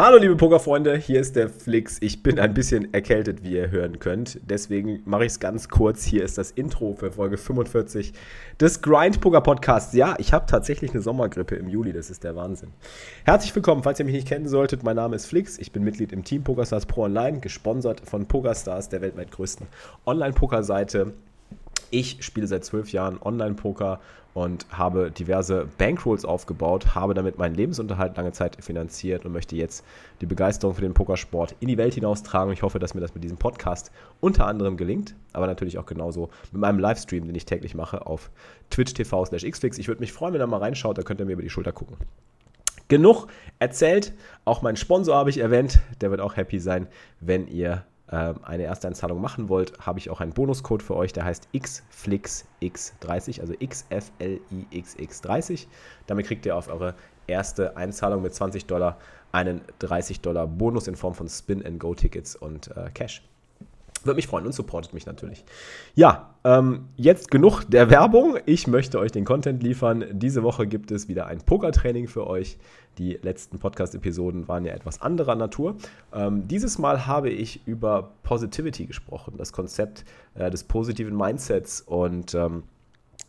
Hallo liebe Pokerfreunde, hier ist der Flix. Ich bin ein bisschen erkältet, wie ihr hören könnt. Deswegen mache ich es ganz kurz. Hier ist das Intro für Folge 45 des Grind Poker Podcasts. Ja, ich habe tatsächlich eine Sommergrippe im Juli, das ist der Wahnsinn. Herzlich willkommen, falls ihr mich nicht kennen solltet. Mein Name ist Flix. Ich bin Mitglied im Team PokerStars Pro Online, gesponsert von PokerStars, der weltweit größten Online-Poker-Seite. Ich spiele seit zwölf Jahren Online-Poker und habe diverse Bankrolls aufgebaut, habe damit meinen Lebensunterhalt lange Zeit finanziert und möchte jetzt die Begeisterung für den Pokersport in die Welt hinaustragen. Ich hoffe, dass mir das mit diesem Podcast unter anderem gelingt, aber natürlich auch genauso mit meinem Livestream, den ich täglich mache auf Twitch TV slash xflix. Ich würde mich freuen, wenn ihr mal reinschaut, da könnt ihr mir über die Schulter gucken. Genug erzählt, auch meinen Sponsor habe ich erwähnt, der wird auch happy sein, wenn ihr ähm, eine Ersteinzahlung machen wollt, habe ich auch einen Bonuscode für euch, der heißt XFlixX30, also XFLIXX30. Damit kriegt ihr auf eure erste Einzahlung mit 20 Dollar einen 30 Dollar Bonus in Form von Spin-and-Go-Tickets und äh, Cash. Würde mich freuen und supportet mich natürlich. Ja, ähm, jetzt genug der Werbung. Ich möchte euch den Content liefern. Diese Woche gibt es wieder ein Pokertraining für euch. Die letzten Podcast-Episoden waren ja etwas anderer Natur. Ähm, dieses Mal habe ich über Positivity gesprochen, das Konzept äh, des positiven Mindsets und ähm,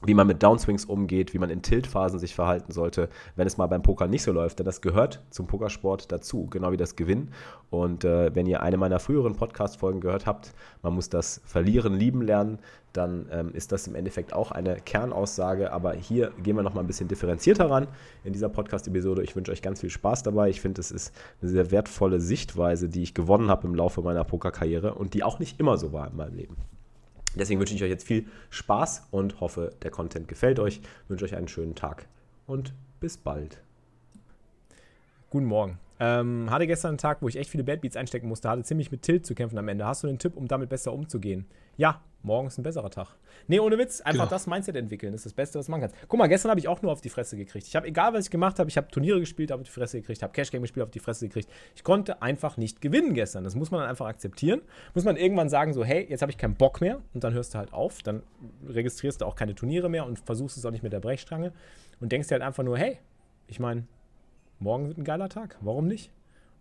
wie man mit Downswings umgeht, wie man in Tiltphasen sich verhalten sollte, wenn es mal beim Poker nicht so läuft. Denn das gehört zum Pokersport dazu, genau wie das Gewinn. Und äh, wenn ihr eine meiner früheren Podcast-Folgen gehört habt, man muss das Verlieren lieben lernen, dann ähm, ist das im Endeffekt auch eine Kernaussage. Aber hier gehen wir nochmal ein bisschen differenzierter ran in dieser Podcast-Episode. Ich wünsche euch ganz viel Spaß dabei. Ich finde, es ist eine sehr wertvolle Sichtweise, die ich gewonnen habe im Laufe meiner Pokerkarriere und die auch nicht immer so war in meinem Leben. Deswegen wünsche ich euch jetzt viel Spaß und hoffe, der Content gefällt euch. Ich wünsche euch einen schönen Tag und bis bald. Guten Morgen. Ähm, hatte gestern einen Tag, wo ich echt viele Bad Beats einstecken musste, hatte ziemlich mit Tilt zu kämpfen am Ende. Hast du einen Tipp, um damit besser umzugehen? Ja, morgen ist ein besserer Tag. Nee, ohne Witz, einfach genau. das Mindset entwickeln, das ist das Beste, was man kann. Guck mal, gestern habe ich auch nur auf die Fresse gekriegt. Ich habe, egal was ich gemacht habe, ich habe Turniere gespielt, habe auf die Fresse gekriegt, habe Cash Game gespielt, auf die Fresse gekriegt. Ich konnte einfach nicht gewinnen gestern. Das muss man dann einfach akzeptieren. Muss man irgendwann sagen, so, hey, jetzt habe ich keinen Bock mehr und dann hörst du halt auf. Dann registrierst du auch keine Turniere mehr und versuchst es auch nicht mit der Brechstange und denkst dir halt einfach nur, hey, ich meine, morgen wird ein geiler Tag. Warum nicht?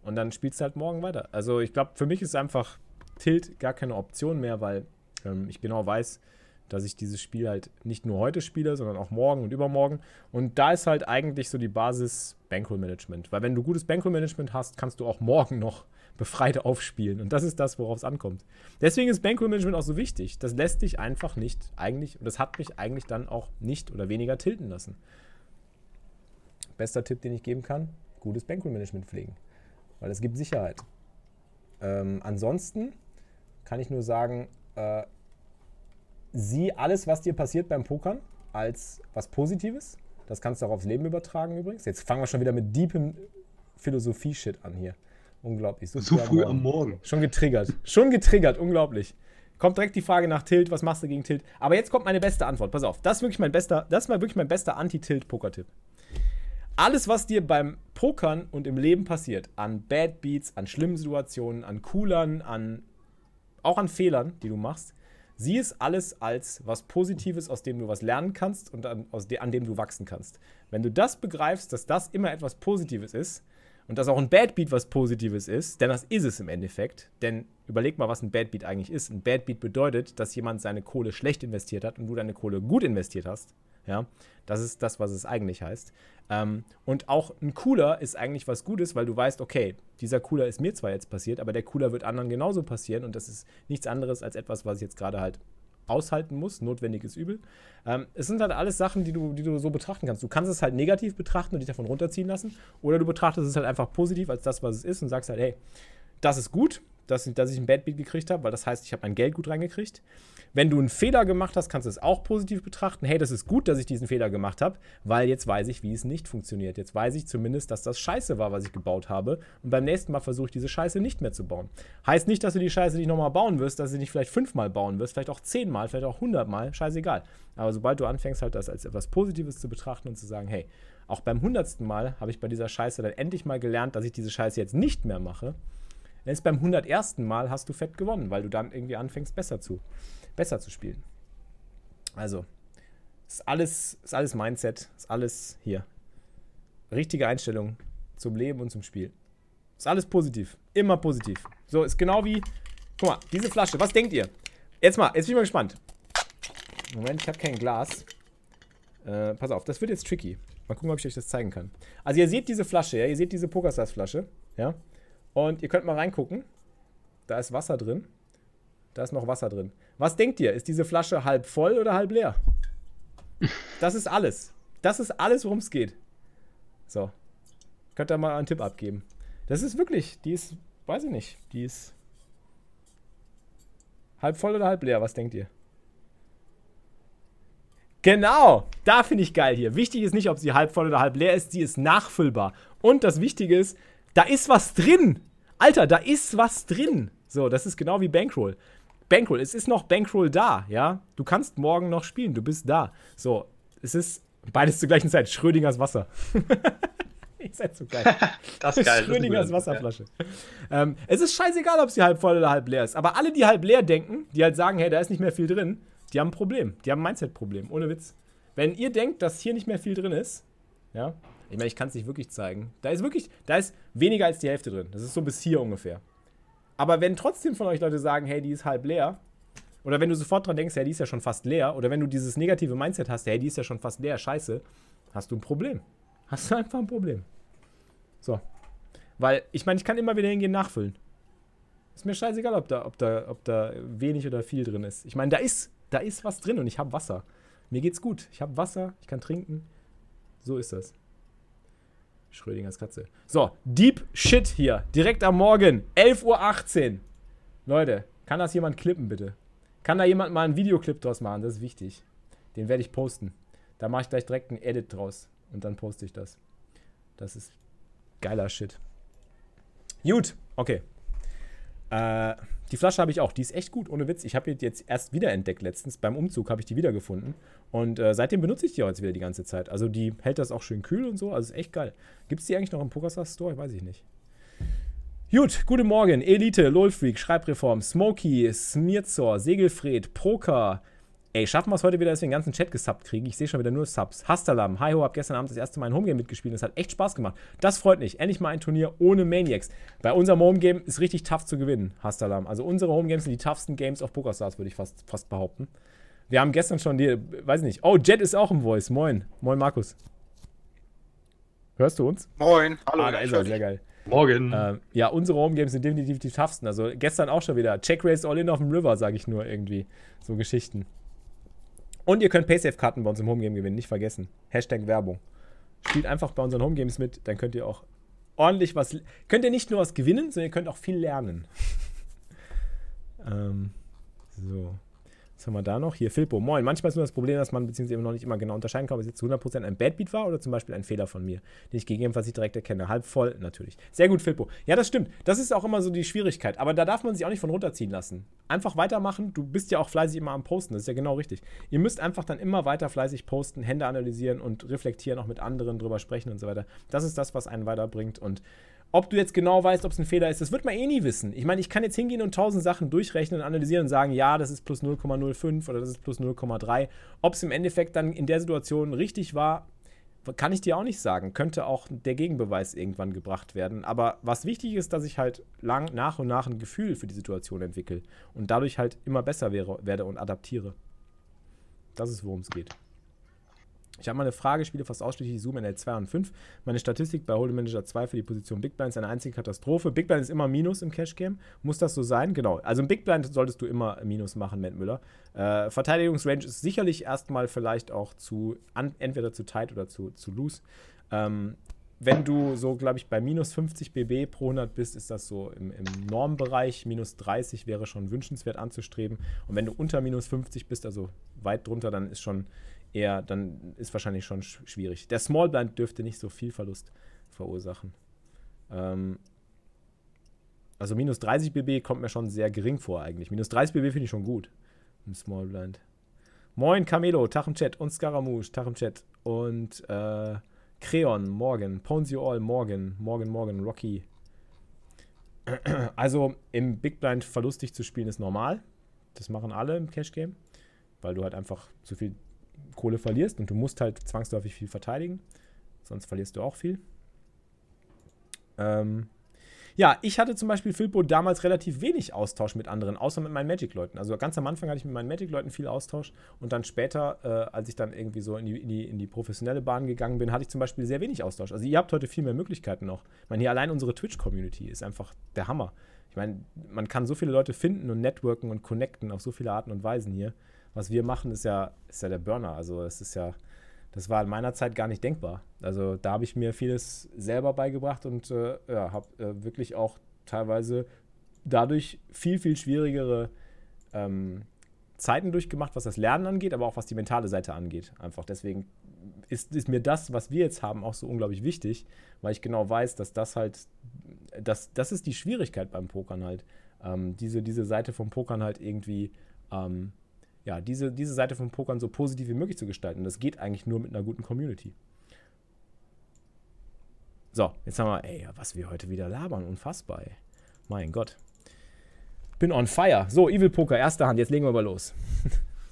Und dann spielst du halt morgen weiter. Also ich glaube, für mich ist einfach Tilt gar keine Option mehr, weil ähm, ich genau weiß, dass ich dieses Spiel halt nicht nur heute spiele, sondern auch morgen und übermorgen. Und da ist halt eigentlich so die Basis Bankroll-Management. Weil wenn du gutes Bankroll-Management hast, kannst du auch morgen noch befreit aufspielen. Und das ist das, worauf es ankommt. Deswegen ist Bankroll-Management auch so wichtig. Das lässt dich einfach nicht eigentlich, und das hat mich eigentlich dann auch nicht oder weniger tilten lassen. Bester Tipp, den ich geben kann, gutes Bankroll-Management pflegen weil es gibt Sicherheit. Ähm, ansonsten kann ich nur sagen, äh, sieh alles, was dir passiert beim Pokern, als was Positives. Das kannst du auch aufs Leben übertragen übrigens. Jetzt fangen wir schon wieder mit deepem Philosophie-Shit an hier. Unglaublich. So, so früh am Morgen. Schon getriggert. Schon getriggert, unglaublich. Kommt direkt die Frage nach Tilt, was machst du gegen Tilt? Aber jetzt kommt meine beste Antwort. Pass auf, das ist wirklich mein bester, das ist wirklich mein bester Anti-Tilt-Poker-Tipp alles, was dir beim Pokern und im Leben passiert, an Bad Beats, an schlimmen Situationen, an Coolern, an auch an Fehlern, die du machst, sieh es alles als was Positives, aus dem du was lernen kannst und an, aus de, an dem du wachsen kannst. Wenn du das begreifst, dass das immer etwas Positives ist und dass auch ein Bad Beat was Positives ist, denn das ist es im Endeffekt, denn überleg mal, was ein Bad Beat eigentlich ist. Ein Bad Beat bedeutet, dass jemand seine Kohle schlecht investiert hat und du deine Kohle gut investiert hast. Ja, das ist das, was es eigentlich heißt. Ähm, und auch ein Cooler ist eigentlich was Gutes, weil du weißt, okay, dieser Cooler ist mir zwar jetzt passiert, aber der Cooler wird anderen genauso passieren und das ist nichts anderes als etwas, was ich jetzt gerade halt aushalten muss, notwendiges Übel. Ähm, es sind halt alles Sachen, die du, die du so betrachten kannst. Du kannst es halt negativ betrachten und dich davon runterziehen lassen, oder du betrachtest es halt einfach positiv als das, was es ist und sagst halt, hey, das ist gut, dass, dass ich ein Bad Beat gekriegt habe, weil das heißt, ich habe mein Geld gut reingekriegt. Wenn du einen Fehler gemacht hast, kannst du es auch positiv betrachten. Hey, das ist gut, dass ich diesen Fehler gemacht habe, weil jetzt weiß ich, wie es nicht funktioniert. Jetzt weiß ich zumindest, dass das scheiße war, was ich gebaut habe. Und beim nächsten Mal versuche ich diese Scheiße nicht mehr zu bauen. Heißt nicht, dass du die Scheiße nicht nochmal bauen wirst, dass du nicht vielleicht fünfmal bauen wirst, vielleicht auch zehnmal, vielleicht auch hundertmal, scheißegal. Aber sobald du anfängst, halt das als etwas Positives zu betrachten und zu sagen, hey, auch beim hundertsten Mal habe ich bei dieser Scheiße dann endlich mal gelernt, dass ich diese Scheiße jetzt nicht mehr mache. Ist beim hundertersten Mal hast du fett gewonnen, weil du dann irgendwie anfängst, besser zu, besser zu spielen. Also, ist alles, ist alles Mindset, ist alles hier. Richtige Einstellung zum Leben und zum Spiel. Ist alles positiv. Immer positiv. So, ist genau wie. Guck mal, diese Flasche. Was denkt ihr? Jetzt mal, jetzt bin ich mal gespannt. Moment, ich habe kein Glas. Äh, pass auf, das wird jetzt tricky. Mal gucken, ob ich euch das zeigen kann. Also, ihr seht diese Flasche, ja? Ihr seht diese Pokerstars-Flasche, ja? Und ihr könnt mal reingucken. Da ist Wasser drin. Da ist noch Wasser drin. Was denkt ihr? Ist diese Flasche halb voll oder halb leer? Das ist alles. Das ist alles, worum es geht. So. Könnt ihr mal einen Tipp abgeben. Das ist wirklich, die ist, weiß ich nicht, die ist halb voll oder halb leer. Was denkt ihr? Genau, da finde ich geil hier. Wichtig ist nicht, ob sie halb voll oder halb leer ist, sie ist nachfüllbar. Und das Wichtige ist, da ist was drin. Alter, da ist was drin. So, das ist genau wie Bankroll. Bankroll, es ist noch Bankroll da, ja? Du kannst morgen noch spielen, du bist da. So, es ist beides zur gleichen Zeit. Schrödingers Wasser. Ihr seid so geil. das ist geil. Schrödingers Wasserflasche. Ja. Ähm, es ist scheißegal, ob sie halb voll oder halb leer ist. Aber alle, die halb leer denken, die halt sagen, hey, da ist nicht mehr viel drin, die haben ein Problem. Die haben ein Mindset-Problem. Ohne Witz. Wenn ihr denkt, dass hier nicht mehr viel drin ist, ja, ich meine, ich kann es nicht wirklich zeigen. Da ist wirklich, da ist weniger als die Hälfte drin. Das ist so bis hier ungefähr. Aber wenn trotzdem von euch Leute sagen, hey, die ist halb leer, oder wenn du sofort dran denkst, hey, die ist ja schon fast leer, oder wenn du dieses negative Mindset hast, hey, die ist ja schon fast leer, scheiße, hast du ein Problem. Hast du einfach ein Problem. So. Weil, ich meine, ich kann immer wieder hingehen nachfüllen. Ist mir scheißegal, ob da, ob da, ob da wenig oder viel drin ist. Ich meine, da ist, da ist was drin und ich habe Wasser. Mir geht's gut. Ich habe Wasser, ich kann trinken. So ist das. Schrödingers Katze. So, Deep Shit hier. Direkt am Morgen. 11.18 Uhr. Leute, kann das jemand klippen, bitte? Kann da jemand mal einen Videoclip draus machen? Das ist wichtig. Den werde ich posten. Da mache ich gleich direkt einen Edit draus. Und dann poste ich das. Das ist geiler Shit. Gut, okay. Äh, die Flasche habe ich auch. Die ist echt gut, ohne Witz. Ich habe die jetzt erst wiederentdeckt letztens. Beim Umzug habe ich die wiedergefunden. Und äh, seitdem benutze ich die jetzt wieder die ganze Zeit. Also die hält das auch schön kühl und so. Also ist echt geil. Gibt es die eigentlich noch im PokerStars Store? Weiß ich nicht. Gut, guten Morgen. Elite, LOLfreak, Schreibreform, Smokey, Smirzor, Segelfred, Proker, Ey, schaffen wir es heute wieder, dass wir den ganzen Chat gesubbt kriegen? Ich sehe schon wieder nur Subs. Hastalam, hi ho, hab gestern Abend das erste Mal ein Homegame mitgespielt. Das hat echt Spaß gemacht. Das freut mich. Endlich mal ein Turnier ohne Maniacs. Bei unserem Homegame ist richtig tough zu gewinnen, Hastalam. Also unsere Homegames sind die toughsten Games auf PokerStars, würde ich fast, fast behaupten. Wir haben gestern schon die, weiß nicht. Oh, Jet ist auch im Voice. Moin. Moin, Markus. Hörst du uns? Moin. Hallo. Ah, da ist er. Sehr geil. Morgen. Ähm, ja, unsere Homegames sind definitiv die toughsten. Also gestern auch schon wieder. Check Race All In auf dem River, sage ich nur irgendwie. So Geschichten. Und ihr könnt Paysafe-Karten bei uns im Homegame gewinnen, nicht vergessen. Hashtag Werbung. Spielt einfach bei unseren Homegames mit, dann könnt ihr auch ordentlich was. Könnt ihr nicht nur was gewinnen, sondern ihr könnt auch viel lernen. ähm, so. Was haben wir da noch? Hier, Filpo. Moin. Manchmal ist nur das Problem, dass man beziehungsweise noch nicht immer genau unterscheiden kann, ob es jetzt zu 100% ein Bad Beat war oder zum Beispiel ein Fehler von mir, den ich gegebenenfalls nicht direkt erkenne. Halb voll, natürlich. Sehr gut, Filpo. Ja, das stimmt. Das ist auch immer so die Schwierigkeit. Aber da darf man sich auch nicht von runterziehen lassen. Einfach weitermachen. Du bist ja auch fleißig immer am Posten. Das ist ja genau richtig. Ihr müsst einfach dann immer weiter fleißig posten, Hände analysieren und reflektieren, auch mit anderen drüber sprechen und so weiter. Das ist das, was einen weiterbringt. Und ob du jetzt genau weißt, ob es ein Fehler ist, das wird man eh nie wissen. Ich meine, ich kann jetzt hingehen und tausend Sachen durchrechnen und analysieren und sagen, ja, das ist plus 0,05 oder das ist plus 0,3. Ob es im Endeffekt dann in der Situation richtig war, kann ich dir auch nicht sagen. Könnte auch der Gegenbeweis irgendwann gebracht werden. Aber was wichtig ist, dass ich halt lang, nach und nach ein Gefühl für die Situation entwickle und dadurch halt immer besser wäre, werde und adaptiere. Das ist, worum es geht. Ich habe mal eine Frage, spiele fast ausschließlich Zoom NL 2 und 5. Meine Statistik bei Hold'em Manager 2 für die Position Big Blind ist eine einzige Katastrophe. Big Blind ist immer Minus im Cash Game. Muss das so sein? Genau. Also im Big Blind solltest du immer Minus machen, Matt Müller. Äh, Verteidigungsrange ist sicherlich erstmal vielleicht auch zu, an, entweder zu tight oder zu, zu loose. Ähm, wenn du so, glaube ich, bei minus 50 BB pro 100 bist, ist das so im, im Normbereich. Minus 30 wäre schon wünschenswert anzustreben. Und wenn du unter minus 50 bist, also weit drunter, dann ist schon eher, dann ist wahrscheinlich schon schwierig. Der Small Blind dürfte nicht so viel Verlust verursachen. Ähm, also minus 30 BB kommt mir schon sehr gering vor eigentlich. Minus 30 BB finde ich schon gut im Small Blind. Moin Camelo, Tag im Chat und Scaramouche, Tag im Chat und äh, Creon, morgen. Pons You All, morgen. Morgen, morgen. Rocky. Also im Big Blind verlustig zu spielen ist normal. Das machen alle im Cash Game, weil du halt einfach zu viel Kohle verlierst und du musst halt zwangsläufig viel verteidigen. Sonst verlierst du auch viel. Ähm, ja, ich hatte zum Beispiel Filpo damals relativ wenig Austausch mit anderen, außer mit meinen Magic-Leuten. Also ganz am Anfang hatte ich mit meinen Magic-Leuten viel Austausch und dann später, äh, als ich dann irgendwie so in die, in, die, in die professionelle Bahn gegangen bin, hatte ich zum Beispiel sehr wenig Austausch. Also ihr habt heute viel mehr Möglichkeiten noch. Ich meine, hier allein unsere Twitch-Community ist einfach der Hammer. Ich meine, man kann so viele Leute finden und networken und connecten auf so viele Arten und Weisen hier. Was wir machen, ist ja, ist ja der Burner. Also es ist ja das war in meiner Zeit gar nicht denkbar. Also da habe ich mir vieles selber beigebracht und äh, ja, habe äh, wirklich auch teilweise dadurch viel, viel schwierigere ähm, Zeiten durchgemacht, was das Lernen angeht, aber auch was die mentale Seite angeht. Einfach deswegen ist, ist mir das, was wir jetzt haben, auch so unglaublich wichtig, weil ich genau weiß, dass das halt, das, das ist die Schwierigkeit beim Pokern halt. Ähm, diese, diese Seite vom Pokern halt irgendwie ähm, ja, diese, diese Seite vom Pokern so positiv wie möglich zu gestalten. Das geht eigentlich nur mit einer guten Community. So, jetzt haben wir, ey, was wir heute wieder labern, unfassbar, ey. Mein Gott. Bin on fire. So, Evil Poker, erste Hand, jetzt legen wir mal los.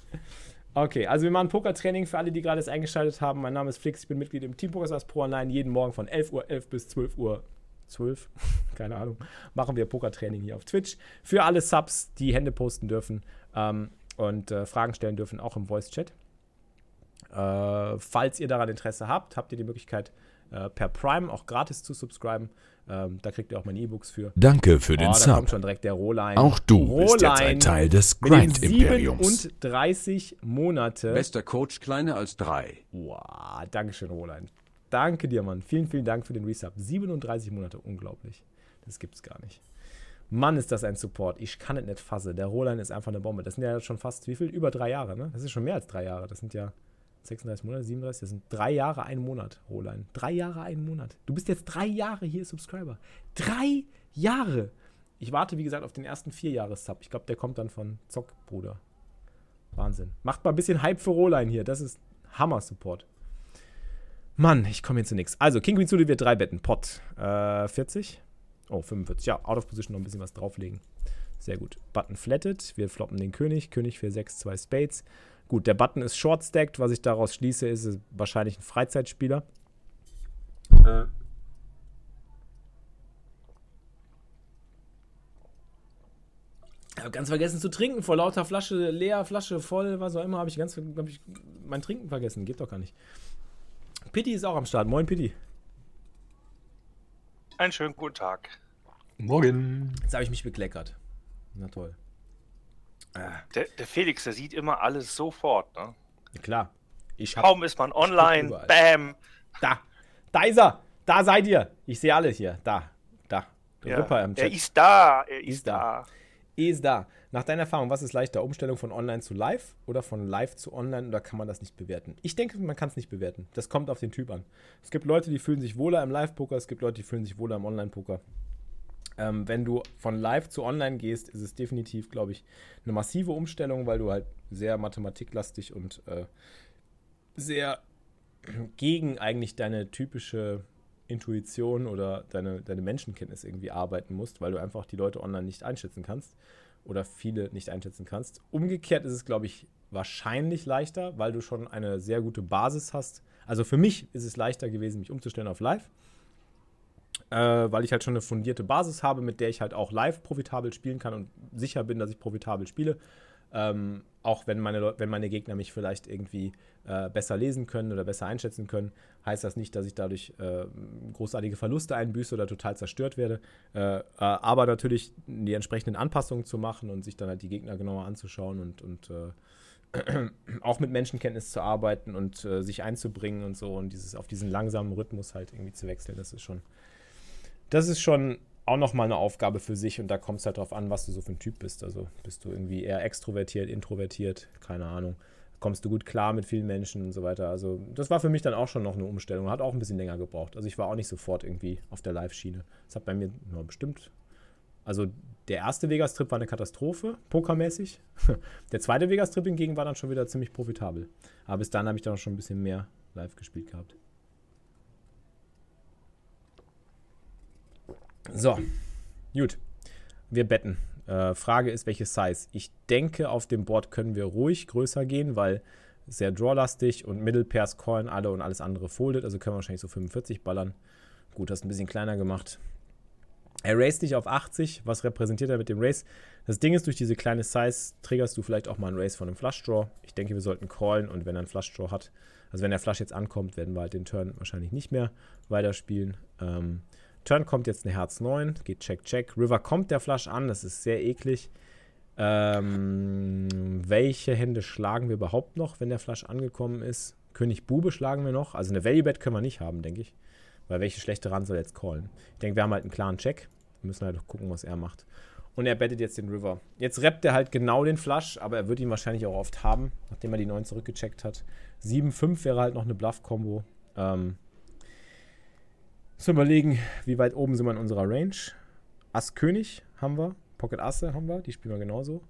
okay, also wir machen Pokertraining für alle, die gerade es eingeschaltet haben. Mein Name ist Flix, ich bin Mitglied im Team Pokerstars Pro Online. Jeden Morgen von 11.11 Uhr 11 bis 12 Uhr 12, keine Ahnung, machen wir Pokertraining hier auf Twitch. Für alle Subs, die Hände posten dürfen. Ähm, und äh, Fragen stellen dürfen, auch im Voice-Chat. Äh, falls ihr daran Interesse habt, habt ihr die Möglichkeit, äh, per Prime auch gratis zu subscriben. Ähm, da kriegt ihr auch meine E-Books für. Danke für den oh, Sub. Kommt schon direkt der Rohlein. Auch du Rohlein bist jetzt ein Teil des Grind-Imperiums. 37 Monate. Bester Coach, kleiner als drei. Wow, Dankeschön, Rohlein. Danke dir, Mann. Vielen, vielen Dank für den Resub. 37 Monate, unglaublich. Das gibt's gar nicht. Mann, ist das ein Support. Ich kann es nicht fassen. Der Roland ist einfach eine Bombe. Das sind ja schon fast, wie viel? Über drei Jahre, ne? Das ist schon mehr als drei Jahre. Das sind ja 36 Monate, 37. Das sind drei Jahre, ein Monat, Roland. Drei Jahre, ein Monat. Du bist jetzt drei Jahre hier Subscriber. Drei Jahre! Ich warte, wie gesagt, auf den ersten vier Jahres-Sub. Ich glaube, der kommt dann von Zock, Bruder. Wahnsinn. Macht mal ein bisschen Hype für Roland hier. Das ist Hammer-Support. Mann, ich komme hier zu nichts. Also, King Queen Sude wird drei Betten. Pot. Äh, 40. Oh, 45. Ja, out of position noch ein bisschen was drauflegen. Sehr gut. Button flatted. Wir floppen den König. König für 6, 2 Spades. Gut, der Button ist short stacked. Was ich daraus schließe, ist, ist wahrscheinlich ein Freizeitspieler. Äh. Ich habe ganz vergessen zu trinken. Vor lauter Flasche leer, Flasche voll, was auch immer, habe ich ganz hab ich mein Trinken vergessen. Geht doch gar nicht. Pitti ist auch am Start. Moin, Pitti. Einen schönen guten Tag. Morgen. Jetzt habe ich mich bekleckert. Na toll. Ah. Der, der, Felix, der sieht immer alles sofort, ne? Ja, klar. Ich Kaum ist man online, bam. Da, da ist er. Da seid ihr. Ich sehe alle hier. Da, da. Ja, er ist da. Er ist, ist da. da. Ist da. Nach deiner Erfahrung, was ist leichter? Umstellung von online zu live oder von live zu online oder kann man das nicht bewerten? Ich denke, man kann es nicht bewerten. Das kommt auf den Typ an. Es gibt Leute, die fühlen sich wohler im Live-Poker, es gibt Leute, die fühlen sich wohler im Online-Poker. Ähm, wenn du von live zu online gehst, ist es definitiv, glaube ich, eine massive Umstellung, weil du halt sehr mathematiklastig und äh, sehr gegen eigentlich deine typische Intuition oder deine, deine Menschenkenntnis irgendwie arbeiten musst, weil du einfach die Leute online nicht einschätzen kannst oder viele nicht einschätzen kannst. Umgekehrt ist es, glaube ich, wahrscheinlich leichter, weil du schon eine sehr gute Basis hast. Also für mich ist es leichter gewesen, mich umzustellen auf Live, äh, weil ich halt schon eine fundierte Basis habe, mit der ich halt auch live profitabel spielen kann und sicher bin, dass ich profitabel spiele. Ähm, auch wenn meine, wenn meine Gegner mich vielleicht irgendwie äh, besser lesen können oder besser einschätzen können, heißt das nicht, dass ich dadurch äh, großartige Verluste einbüße oder total zerstört werde. Äh, äh, aber natürlich die entsprechenden Anpassungen zu machen und sich dann halt die Gegner genauer anzuschauen und, und äh, auch mit Menschenkenntnis zu arbeiten und äh, sich einzubringen und so und dieses auf diesen langsamen Rhythmus halt irgendwie zu wechseln, das ist schon, das ist schon auch nochmal eine Aufgabe für sich und da kommt es halt drauf an, was du so für ein Typ bist. Also bist du irgendwie eher extrovertiert, introvertiert, keine Ahnung. Kommst du gut klar mit vielen Menschen und so weiter. Also das war für mich dann auch schon noch eine Umstellung. Hat auch ein bisschen länger gebraucht. Also ich war auch nicht sofort irgendwie auf der Live-Schiene. Das hat bei mir nur bestimmt. Also der erste Vegas-Trip war eine Katastrophe, pokermäßig. Der zweite Vegas-Trip hingegen war dann schon wieder ziemlich profitabel. Aber bis dann habe ich dann schon ein bisschen mehr live gespielt gehabt. So, gut. Wir betten. Äh, Frage ist, welches Size? Ich denke, auf dem Board können wir ruhig größer gehen, weil sehr drawlastig und Middle Pairs callen alle und alles andere folded. Also können wir wahrscheinlich so 45 ballern. Gut, hast ein bisschen kleiner gemacht. Er raced dich auf 80. Was repräsentiert er mit dem Race? Das Ding ist, durch diese kleine Size triggerst du vielleicht auch mal einen Race von einem Flush Draw. Ich denke, wir sollten callen und wenn er einen Flush Draw hat, also wenn der Flush jetzt ankommt, werden wir halt den Turn wahrscheinlich nicht mehr weiterspielen. Ähm, Turn kommt jetzt eine Herz 9, geht Check, Check. River kommt der Flush an, das ist sehr eklig. Ähm, welche Hände schlagen wir überhaupt noch, wenn der Flush angekommen ist? König Bube schlagen wir noch. Also eine Value Bet können wir nicht haben, denke ich. Weil welche schlechte Rand soll jetzt callen? Ich denke, wir haben halt einen klaren Check. Wir müssen halt gucken, was er macht. Und er bettet jetzt den River. Jetzt rappt er halt genau den Flush, aber er wird ihn wahrscheinlich auch oft haben, nachdem er die 9 zurückgecheckt hat. 7-5 wäre halt noch eine Bluff-Kombo. Ähm, Müssen überlegen, wie weit oben sind wir in unserer Range. Ass König haben wir. Pocket Asse haben wir. Die spielen wir genauso.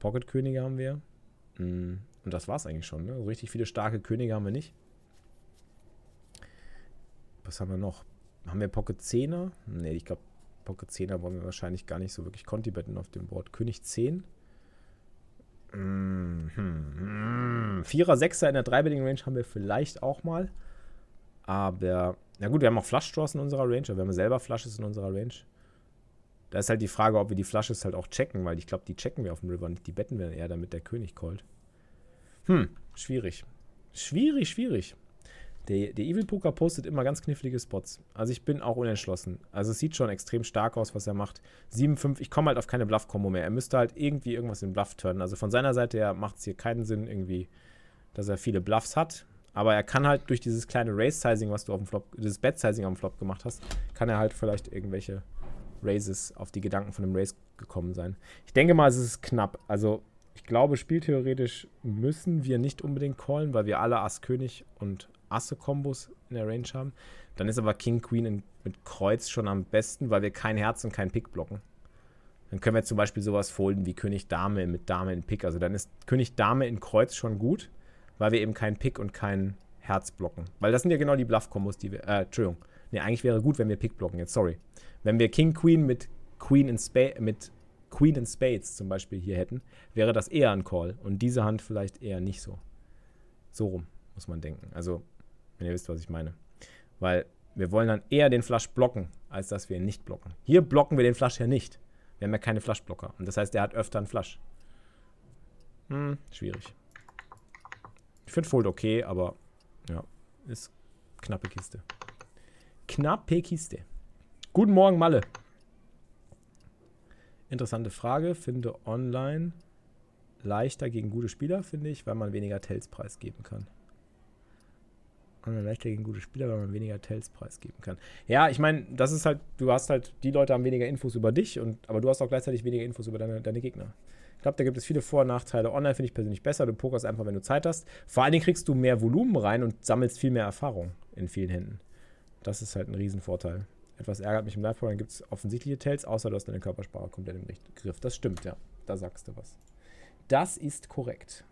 Pocket Könige haben wir. Mm, und das war's eigentlich schon. Ne? So richtig viele starke Könige haben wir nicht. Was haben wir noch? Haben wir Pocket 10er? Ne, ich glaube, Pocket 10er wollen wir wahrscheinlich gar nicht so wirklich Conti betten auf dem Board. König 10. Mm, hm, mm. Vierer, Sechser in der dreibettigen Range haben wir vielleicht auch mal. Aber na gut, wir haben auch Flush-Draws in unserer Range, aber wir haben selber Flushes in unserer Range. Da ist halt die Frage, ob wir die Flushes halt auch checken, weil ich glaube, die checken wir auf dem River nicht. Die betten wir eher, damit der König callt. Hm, schwierig. Schwierig, schwierig. Der, der Evil Poker postet immer ganz knifflige Spots. Also ich bin auch unentschlossen. Also es sieht schon extrem stark aus, was er macht. 7-5, ich komme halt auf keine Bluff-Kombo mehr. Er müsste halt irgendwie irgendwas in Bluff turnen. Also von seiner Seite her macht es hier keinen Sinn, irgendwie, dass er viele Bluffs hat. Aber er kann halt durch dieses kleine Race-Sizing, was du auf dem Flop, dieses Bet-Sizing auf dem Flop gemacht hast, kann er halt vielleicht irgendwelche Raises auf die Gedanken von dem Race gekommen sein. Ich denke mal, es ist knapp. Also, ich glaube, spieltheoretisch müssen wir nicht unbedingt callen, weil wir alle Ass-König und Asse-Kombos in der Range haben. Dann ist aber King Queen mit Kreuz schon am besten, weil wir kein Herz und kein Pick blocken. Dann können wir zum Beispiel sowas folden wie König Dame mit Dame in Pick. Also dann ist König Dame in Kreuz schon gut weil wir eben keinen Pick und kein Herz blocken. Weil das sind ja genau die Bluff-Kombos, die wir. Äh, Entschuldigung. Ne, eigentlich wäre gut, wenn wir Pick blocken jetzt, sorry. Wenn wir King Queen mit Queen in Spades, mit Queen in Spades zum Beispiel hier hätten, wäre das eher ein Call. Und diese Hand vielleicht eher nicht so. So rum, muss man denken. Also, wenn ihr wisst, was ich meine. Weil wir wollen dann eher den Flush blocken, als dass wir ihn nicht blocken. Hier blocken wir den Flush ja nicht. Wir haben ja keine Flushblocker. Und das heißt, er hat öfter einen Flush. Hm, schwierig. Ich finde Fold okay, aber ja, ist knappe Kiste. Knappe Kiste. Guten Morgen, Malle. Interessante Frage. Finde online leichter gegen gute Spieler, finde ich, weil man weniger Tells preisgeben kann. Online leichter gegen gute Spieler, weil man weniger Tells preisgeben kann. Ja, ich meine, das ist halt, du hast halt, die Leute haben weniger Infos über dich, und, aber du hast auch gleichzeitig weniger Infos über deine, deine Gegner. Ich glaube, da gibt es viele Vor- und Nachteile. Online finde ich persönlich besser. Du pokerst einfach, wenn du Zeit hast. Vor allen Dingen kriegst du mehr Volumen rein und sammelst viel mehr Erfahrung in vielen Händen. Das ist halt ein Riesenvorteil. Etwas ärgert mich im live dann gibt es offensichtliche Tells, außer du hast deine Körpersprache komplett im Griff. Das stimmt, ja. Da sagst du was. Das ist korrekt.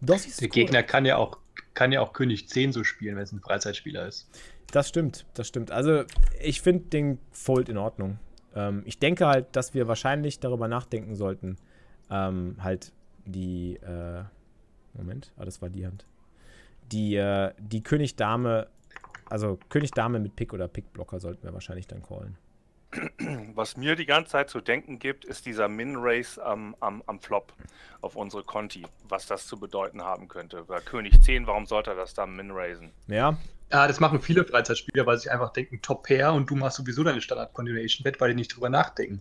Das ist Der korrekt. Gegner kann ja, auch, kann ja auch König 10 so spielen, wenn es ein Freizeitspieler ist. Das stimmt, das stimmt. Also ich finde den Fold in Ordnung. Ähm, ich denke halt, dass wir wahrscheinlich darüber nachdenken sollten, ähm, halt die, äh, Moment, ah, das war die Hand. Die, äh, die König-Dame, also König-Dame mit Pick oder Pick-Blocker sollten wir wahrscheinlich dann callen. Was mir die ganze Zeit zu denken gibt, ist dieser Min-Race am, am, am Flop auf unsere Conti. Was das zu bedeuten haben könnte. Bei König 10, warum sollte er das dann Min-Raisen? Ja. Ja, das machen viele Freizeitspieler, weil sie einfach denken, Top Pair und du machst sowieso deine Standard-Continuation-Bet, weil die nicht drüber nachdenken.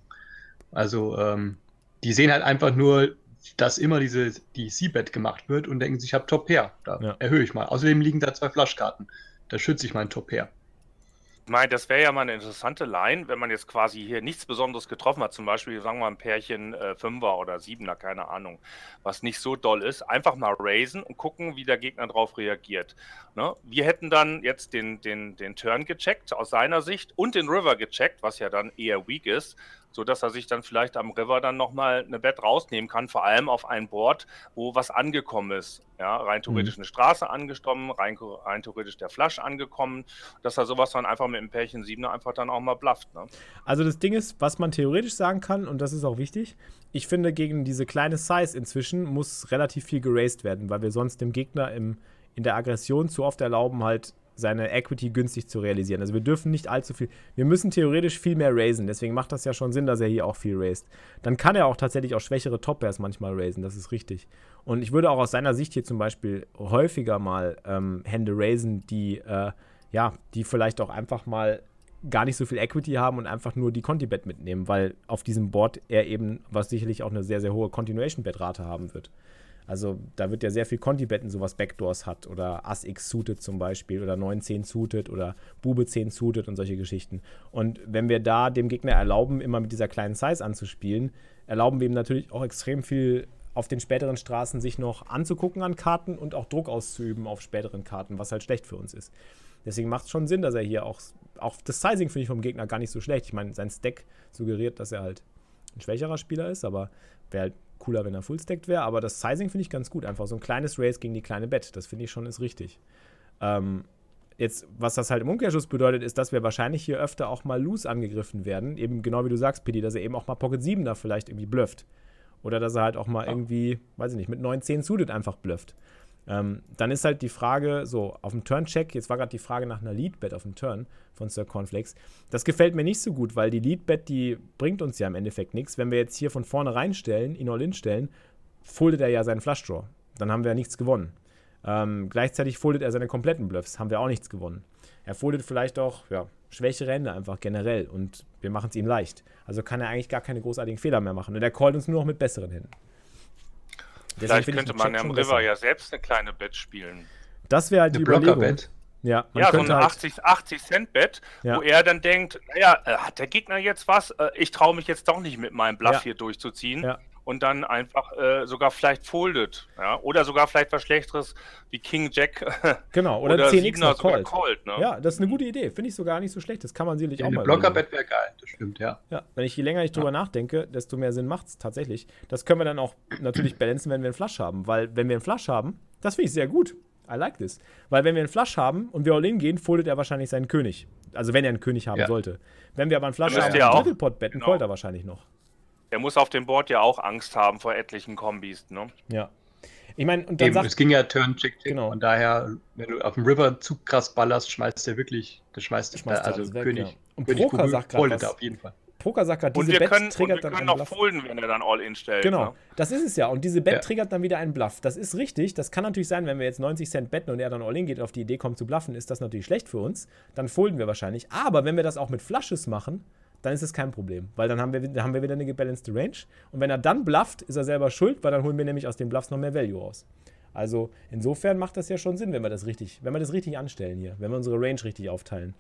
Also, ähm, die sehen halt einfach nur, dass immer diese, die Seabed gemacht wird und denken sich, ich habe Top Pair. Da ja. erhöhe ich mal. Außerdem liegen da zwei Flaschkarten. Da schütze ich meinen Top Pair. Ich meine, das wäre ja mal eine interessante Line, wenn man jetzt quasi hier nichts Besonderes getroffen hat, zum Beispiel, sagen wir mal, ein Pärchen äh, Fünfer oder Siebener, keine Ahnung, was nicht so doll ist, einfach mal raisen und gucken, wie der Gegner darauf reagiert. Ne? Wir hätten dann jetzt den, den, den Turn gecheckt aus seiner Sicht und den River gecheckt, was ja dann eher weak ist so dass er sich dann vielleicht am River dann nochmal eine Bett rausnehmen kann, vor allem auf ein Board, wo was angekommen ist. Ja, rein mhm. theoretisch mhm. eine Straße angestommen, rein, rein theoretisch der Flasch angekommen, dass er sowas dann einfach mit dem Pärchen 7 einfach dann auch mal blufft. Ne? Also das Ding ist, was man theoretisch sagen kann, und das ist auch wichtig, ich finde, gegen diese kleine Size inzwischen muss relativ viel geraced werden, weil wir sonst dem Gegner im, in der Aggression zu oft erlauben, halt seine Equity günstig zu realisieren. Also wir dürfen nicht allzu viel, wir müssen theoretisch viel mehr raisen, deswegen macht das ja schon Sinn, dass er hier auch viel raised. Dann kann er auch tatsächlich auch schwächere Top-Pairs manchmal raisen, das ist richtig. Und ich würde auch aus seiner Sicht hier zum Beispiel häufiger mal ähm, Hände raisen, die, äh, ja, die vielleicht auch einfach mal gar nicht so viel Equity haben und einfach nur die Conti-Bet mitnehmen, weil auf diesem Board er eben, was sicherlich auch eine sehr, sehr hohe Continuation-Bet-Rate haben wird. Also da wird ja sehr viel Conti-Betten, sowas Backdoors hat oder Ass X suited zum Beispiel oder 9-10 suited oder Bube 10 suited und solche Geschichten. Und wenn wir da dem Gegner erlauben, immer mit dieser kleinen Size anzuspielen, erlauben wir ihm natürlich auch extrem viel auf den späteren Straßen sich noch anzugucken an Karten und auch Druck auszuüben auf späteren Karten, was halt schlecht für uns ist. Deswegen macht es schon Sinn, dass er hier auch, auch das Sizing finde ich vom Gegner gar nicht so schlecht. Ich meine, sein Stack suggeriert, dass er halt ein schwächerer Spieler ist, aber wäre halt cooler, wenn er fullstacked wäre, aber das Sizing finde ich ganz gut. Einfach so ein kleines Race gegen die kleine Bett. Das finde ich schon ist richtig. Ähm, jetzt, was das halt im Umkehrschluss bedeutet, ist, dass wir wahrscheinlich hier öfter auch mal loose angegriffen werden. Eben genau wie du sagst, Pidi, dass er eben auch mal Pocket 7 da vielleicht irgendwie blufft. Oder dass er halt auch mal ja. irgendwie, weiß ich nicht, mit 9, 10 suited einfach blufft. Ähm, dann ist halt die Frage, so, auf dem Turn-Check, jetzt war gerade die Frage nach einer Lead-Bet auf dem Turn von Sir Cornflakes. Das gefällt mir nicht so gut, weil die Lead-Bet, die bringt uns ja im Endeffekt nichts. Wenn wir jetzt hier von vorne reinstellen, ihn all-in stellen, foldet er ja seinen Flush-Draw. Dann haben wir ja nichts gewonnen. Ähm, gleichzeitig foldet er seine kompletten Bluffs, haben wir auch nichts gewonnen. Er foldet vielleicht auch, ja, schwächere Hände einfach generell und wir machen es ihm leicht. Also kann er eigentlich gar keine großartigen Fehler mehr machen. Und er callt uns nur noch mit besseren Händen. Vielleicht könnte man ja im River ja selbst eine kleine Bet spielen. Das wäre halt die Überlegung. Ja, ja so ein halt 80, 80 Cent Bet, ja. wo er dann denkt, naja, äh, hat der Gegner jetzt was? Äh, ich traue mich jetzt doch nicht mit meinem Bluff ja. hier durchzuziehen. Ja und dann einfach äh, sogar vielleicht foldet. Ja? Oder sogar vielleicht was Schlechteres wie King Jack. Genau, oder, oder 10x noch called. called ne? Ja, das ist eine gute Idee. Finde ich sogar nicht so schlecht. Das kann man sicherlich ja, auch mal. Blockerbett wäre geil, das stimmt, ja. Ja, wenn ich je länger ich drüber nachdenke, desto mehr Sinn macht es tatsächlich. Das können wir dann auch natürlich balancen, wenn wir einen Flush haben. Weil, wenn wir einen Flush haben, das finde ich sehr gut. I like this. Weil, wenn wir einen Flush haben und wir all in gehen, foldet er wahrscheinlich seinen König. Also, wenn er einen König haben ja. sollte. Wenn wir aber einen Flush haben einen Pot betten, genau. callt er wahrscheinlich noch. Der muss auf dem Board ja auch Angst haben vor etlichen Kombis, ne? Ja. Ich meine, und dann Eben, sagt, es ging ja Turn, Chick, Chick. Genau. Und daher, wenn du auf dem River zu krass ballerst, schmeißt der wirklich, das schmeißt, schmeißt also weg, König. Ja. Und König Poker sagt gerade auf jeden Fall. Poker sagt gerade, diese wir Bet können, triggert und wir können dann auch folden, wenn er dann All-In stellt. Genau, ne? das ist es ja. Und diese Bet ja. triggert dann wieder einen Bluff. Das ist richtig. Das kann natürlich sein, wenn wir jetzt 90 Cent betten und er dann All-In geht, auf die Idee kommt zu bluffen, ist das natürlich schlecht für uns. Dann folden wir wahrscheinlich. Aber wenn wir das auch mit Flushes machen, dann ist es kein Problem, weil dann haben wir, dann haben wir wieder eine gebalanced Range. Und wenn er dann blufft, ist er selber schuld, weil dann holen wir nämlich aus den Bluffs noch mehr Value raus. Also insofern macht das ja schon Sinn, wenn wir das richtig, wenn wir das richtig anstellen hier, wenn wir unsere Range richtig aufteilen.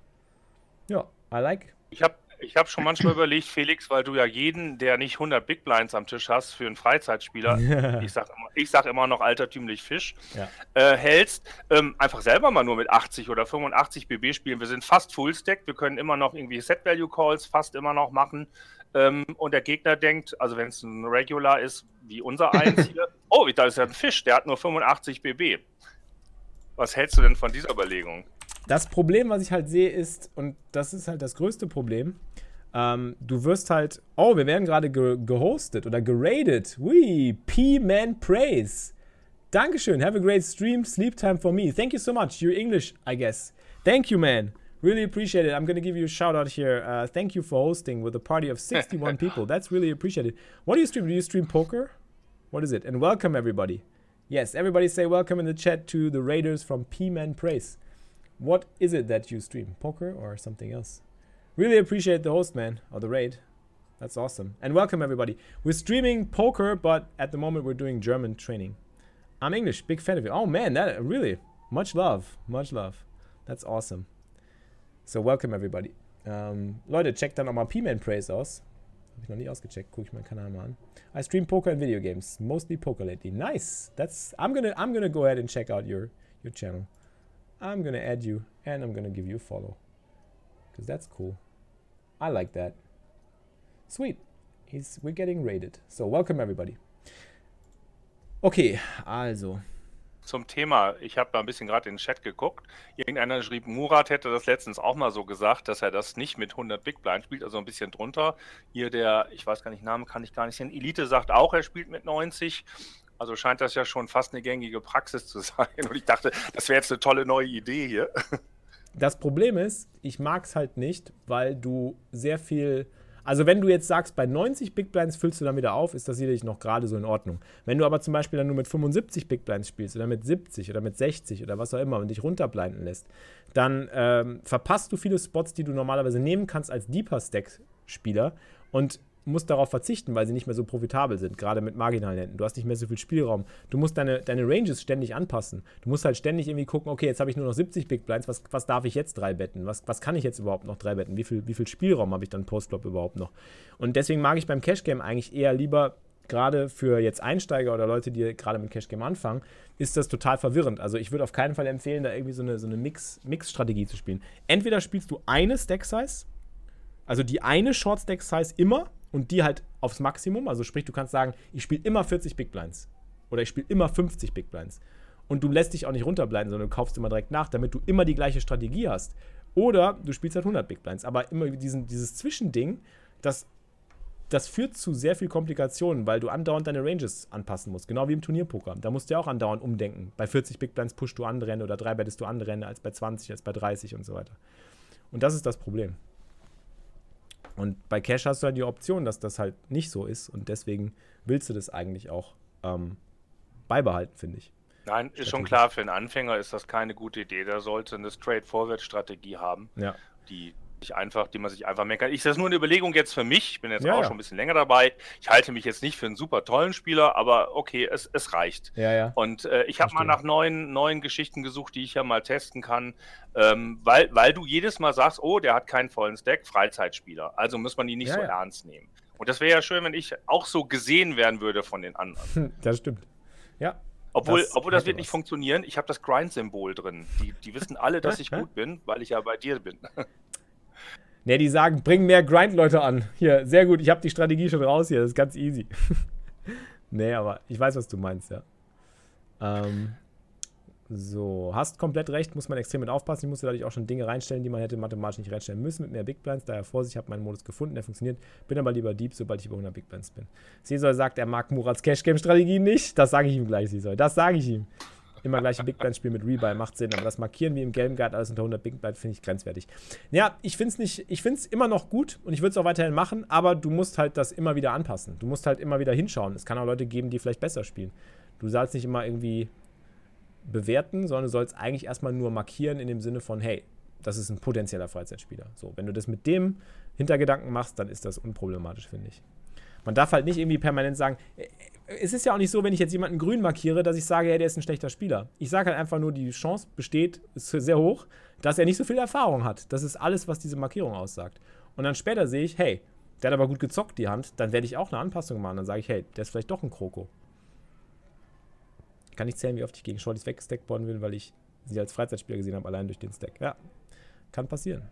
Ja, I like. Ich habe ich habe schon manchmal überlegt, Felix, weil du ja jeden, der nicht 100 Big Blinds am Tisch hast, für einen Freizeitspieler, ich sage immer, sag immer noch altertümlich Fisch, ja. äh, hältst, ähm, einfach selber mal nur mit 80 oder 85 BB spielen. Wir sind fast Full-Stack, wir können immer noch irgendwie Set-Value-Calls fast immer noch machen. Ähm, und der Gegner denkt, also wenn es ein Regular ist, wie unser eins hier, oh, da ist ja ein Fisch, der hat nur 85 BB. Was hältst du denn von dieser Überlegung? Das Problem, was ich halt sehe, ist, und das ist halt das größte Problem, ähm, du wirst halt, oh, wir werden gerade ge gehostet oder geradet. Ui, P-Man Praise. Dankeschön. Have a great stream. Sleep time for me. Thank you so much. You're English, I guess. Thank you, man. Really appreciate it. I'm going to give you a shout out here. Uh, thank you for hosting with a party of 61 people. That's really appreciated. What do you stream? Do you stream poker? What is it? And welcome, everybody. Yes, everybody say welcome in the chat to the Raiders from P-Man Praise. What is it that you stream? Poker or something else? Really appreciate the host, man, or the raid. That's awesome. And welcome everybody. We're streaming poker, but at the moment we're doing German training. I'm English, big fan of it. Oh man, that really much love, much love. That's awesome. So welcome everybody. Um, Leute, checkt dann nochmal P-Man Praise aus. Habe ich noch nie ausgecheckt. Gucke ich meinen Kanal mal an. I stream poker and video games, mostly poker lately. Nice. That's I'm gonna I'm gonna go ahead and check out your your channel. I'm gonna add you and I'm gonna give you a follow. Because that's cool. I like that. Sweet. He's, we're getting rated. So, welcome everybody. Okay, also. Zum Thema, ich habe da ein bisschen gerade in den Chat geguckt. Irgendeiner schrieb, Murat hätte das letztens auch mal so gesagt, dass er das nicht mit 100 Big Blind spielt, also ein bisschen drunter. Hier der, ich weiß gar nicht, Name kann ich gar nicht sehen. Elite sagt auch, er spielt mit 90. Also scheint das ja schon fast eine gängige Praxis zu sein. Und ich dachte, das wäre jetzt eine tolle neue Idee hier. Das Problem ist, ich mag es halt nicht, weil du sehr viel. Also, wenn du jetzt sagst, bei 90 Big Blinds füllst du dann wieder auf, ist das sicherlich noch gerade so in Ordnung. Wenn du aber zum Beispiel dann nur mit 75 Big Blinds spielst oder mit 70 oder mit 60 oder was auch immer und dich runterblinden lässt, dann ähm, verpasst du viele Spots, die du normalerweise nehmen kannst als Deeper Stack-Spieler und musst darauf verzichten, weil sie nicht mehr so profitabel sind, gerade mit marginalen Händen. Du hast nicht mehr so viel Spielraum. Du musst deine, deine Ranges ständig anpassen. Du musst halt ständig irgendwie gucken, okay, jetzt habe ich nur noch 70 Big Blinds, was, was darf ich jetzt drei betten? Was, was kann ich jetzt überhaupt noch drei betten? Wie viel, wie viel Spielraum habe ich dann Postflop überhaupt noch? Und deswegen mag ich beim Cash Game eigentlich eher lieber, gerade für jetzt Einsteiger oder Leute, die gerade mit Cash Game anfangen, ist das total verwirrend. Also ich würde auf keinen Fall empfehlen, da irgendwie so eine, so eine Mix-Strategie Mix zu spielen. Entweder spielst du eine Stack-Size, also die eine Short-Stack-Size immer und die halt aufs Maximum. Also sprich, du kannst sagen, ich spiele immer 40 Big Blinds oder ich spiele immer 50 Big Blinds. Und du lässt dich auch nicht runterbleiben, sondern du kaufst immer direkt nach, damit du immer die gleiche Strategie hast. Oder du spielst halt 100 Big Blinds. Aber immer diesen, dieses Zwischending, das, das führt zu sehr viel Komplikationen, weil du andauernd deine Ranges anpassen musst. Genau wie im Turnierpoker. Da musst du ja auch andauernd umdenken. Bei 40 Big Blinds pushst du andere Rennen oder drei bettest du andere Rennen als bei 20, als bei 30 und so weiter. Und das ist das Problem. Und bei Cash hast du halt die Option, dass das halt nicht so ist und deswegen willst du das eigentlich auch ähm, beibehalten, finde ich. Nein, ist schon klar, für einen Anfänger ist das keine gute Idee. Der sollte eine Straightforward-Strategie haben, ja. die sich einfach, die man sich einfach merken kann. Ich, das ist nur eine Überlegung jetzt für mich. Ich bin jetzt ja, auch ja. schon ein bisschen länger dabei. Ich halte mich jetzt nicht für einen super tollen Spieler, aber okay, es, es reicht. Ja, ja. Und äh, ich habe mal nach neuen, neuen Geschichten gesucht, die ich ja mal testen kann, ähm, weil, weil du jedes Mal sagst, oh, der hat keinen vollen Stack, Freizeitspieler. Also muss man die nicht so ernst nehmen. Und das wäre ja schön, wenn ich auch so gesehen werden würde von den anderen. Das stimmt. Ja, obwohl das, obwohl das wird was. nicht funktionieren. Ich habe das Grind-Symbol drin. Die, die wissen alle, dass ich gut bin, weil ich ja bei dir bin. Ne, die sagen, bring mehr Grind-Leute an. Hier, sehr gut, ich habe die Strategie schon raus hier, das ist ganz easy. nee, aber ich weiß, was du meinst, ja. Ähm, so, hast komplett recht, muss man extrem mit aufpassen. Ich musste dadurch auch schon Dinge reinstellen, die man hätte mathematisch nicht reinstellen müssen mit mehr Big Blinds. Daher Vorsicht, ich habe meinen Modus gefunden, der funktioniert. Bin aber lieber Deep, sobald ich über 100 Big Blinds bin. Cesar sagt, er mag Murats Cash Game Strategie nicht. Das sage ich ihm gleich, Cesar. Das sage ich ihm immer gleich ein Big Blind Spiel mit Rebuy macht Sinn, aber das Markieren wie im Game Guard alles unter 100 Big Blind finde ich grenzwertig. Ja, ich finde es nicht, ich finde es immer noch gut und ich würde es auch weiterhin machen, aber du musst halt das immer wieder anpassen. Du musst halt immer wieder hinschauen. Es kann auch Leute geben, die vielleicht besser spielen. Du sollst nicht immer irgendwie bewerten, sondern du sollst eigentlich erstmal nur markieren in dem Sinne von, hey, das ist ein potenzieller Freizeitspieler. So, wenn du das mit dem Hintergedanken machst, dann ist das unproblematisch, finde ich. Man darf halt nicht irgendwie permanent sagen, es ist ja auch nicht so, wenn ich jetzt jemanden grün markiere, dass ich sage, ja, der ist ein schlechter Spieler. Ich sage halt einfach nur, die Chance besteht, ist sehr hoch, dass er nicht so viel Erfahrung hat. Das ist alles, was diese Markierung aussagt. Und dann später sehe ich, hey, der hat aber gut gezockt, die Hand, dann werde ich auch eine Anpassung machen. Dann sage ich, hey, der ist vielleicht doch ein Kroko. Kann nicht zählen, wie oft ich gegen Shorties weggestackt worden bin, weil ich sie als Freizeitspieler gesehen habe, allein durch den Stack. Ja, kann passieren.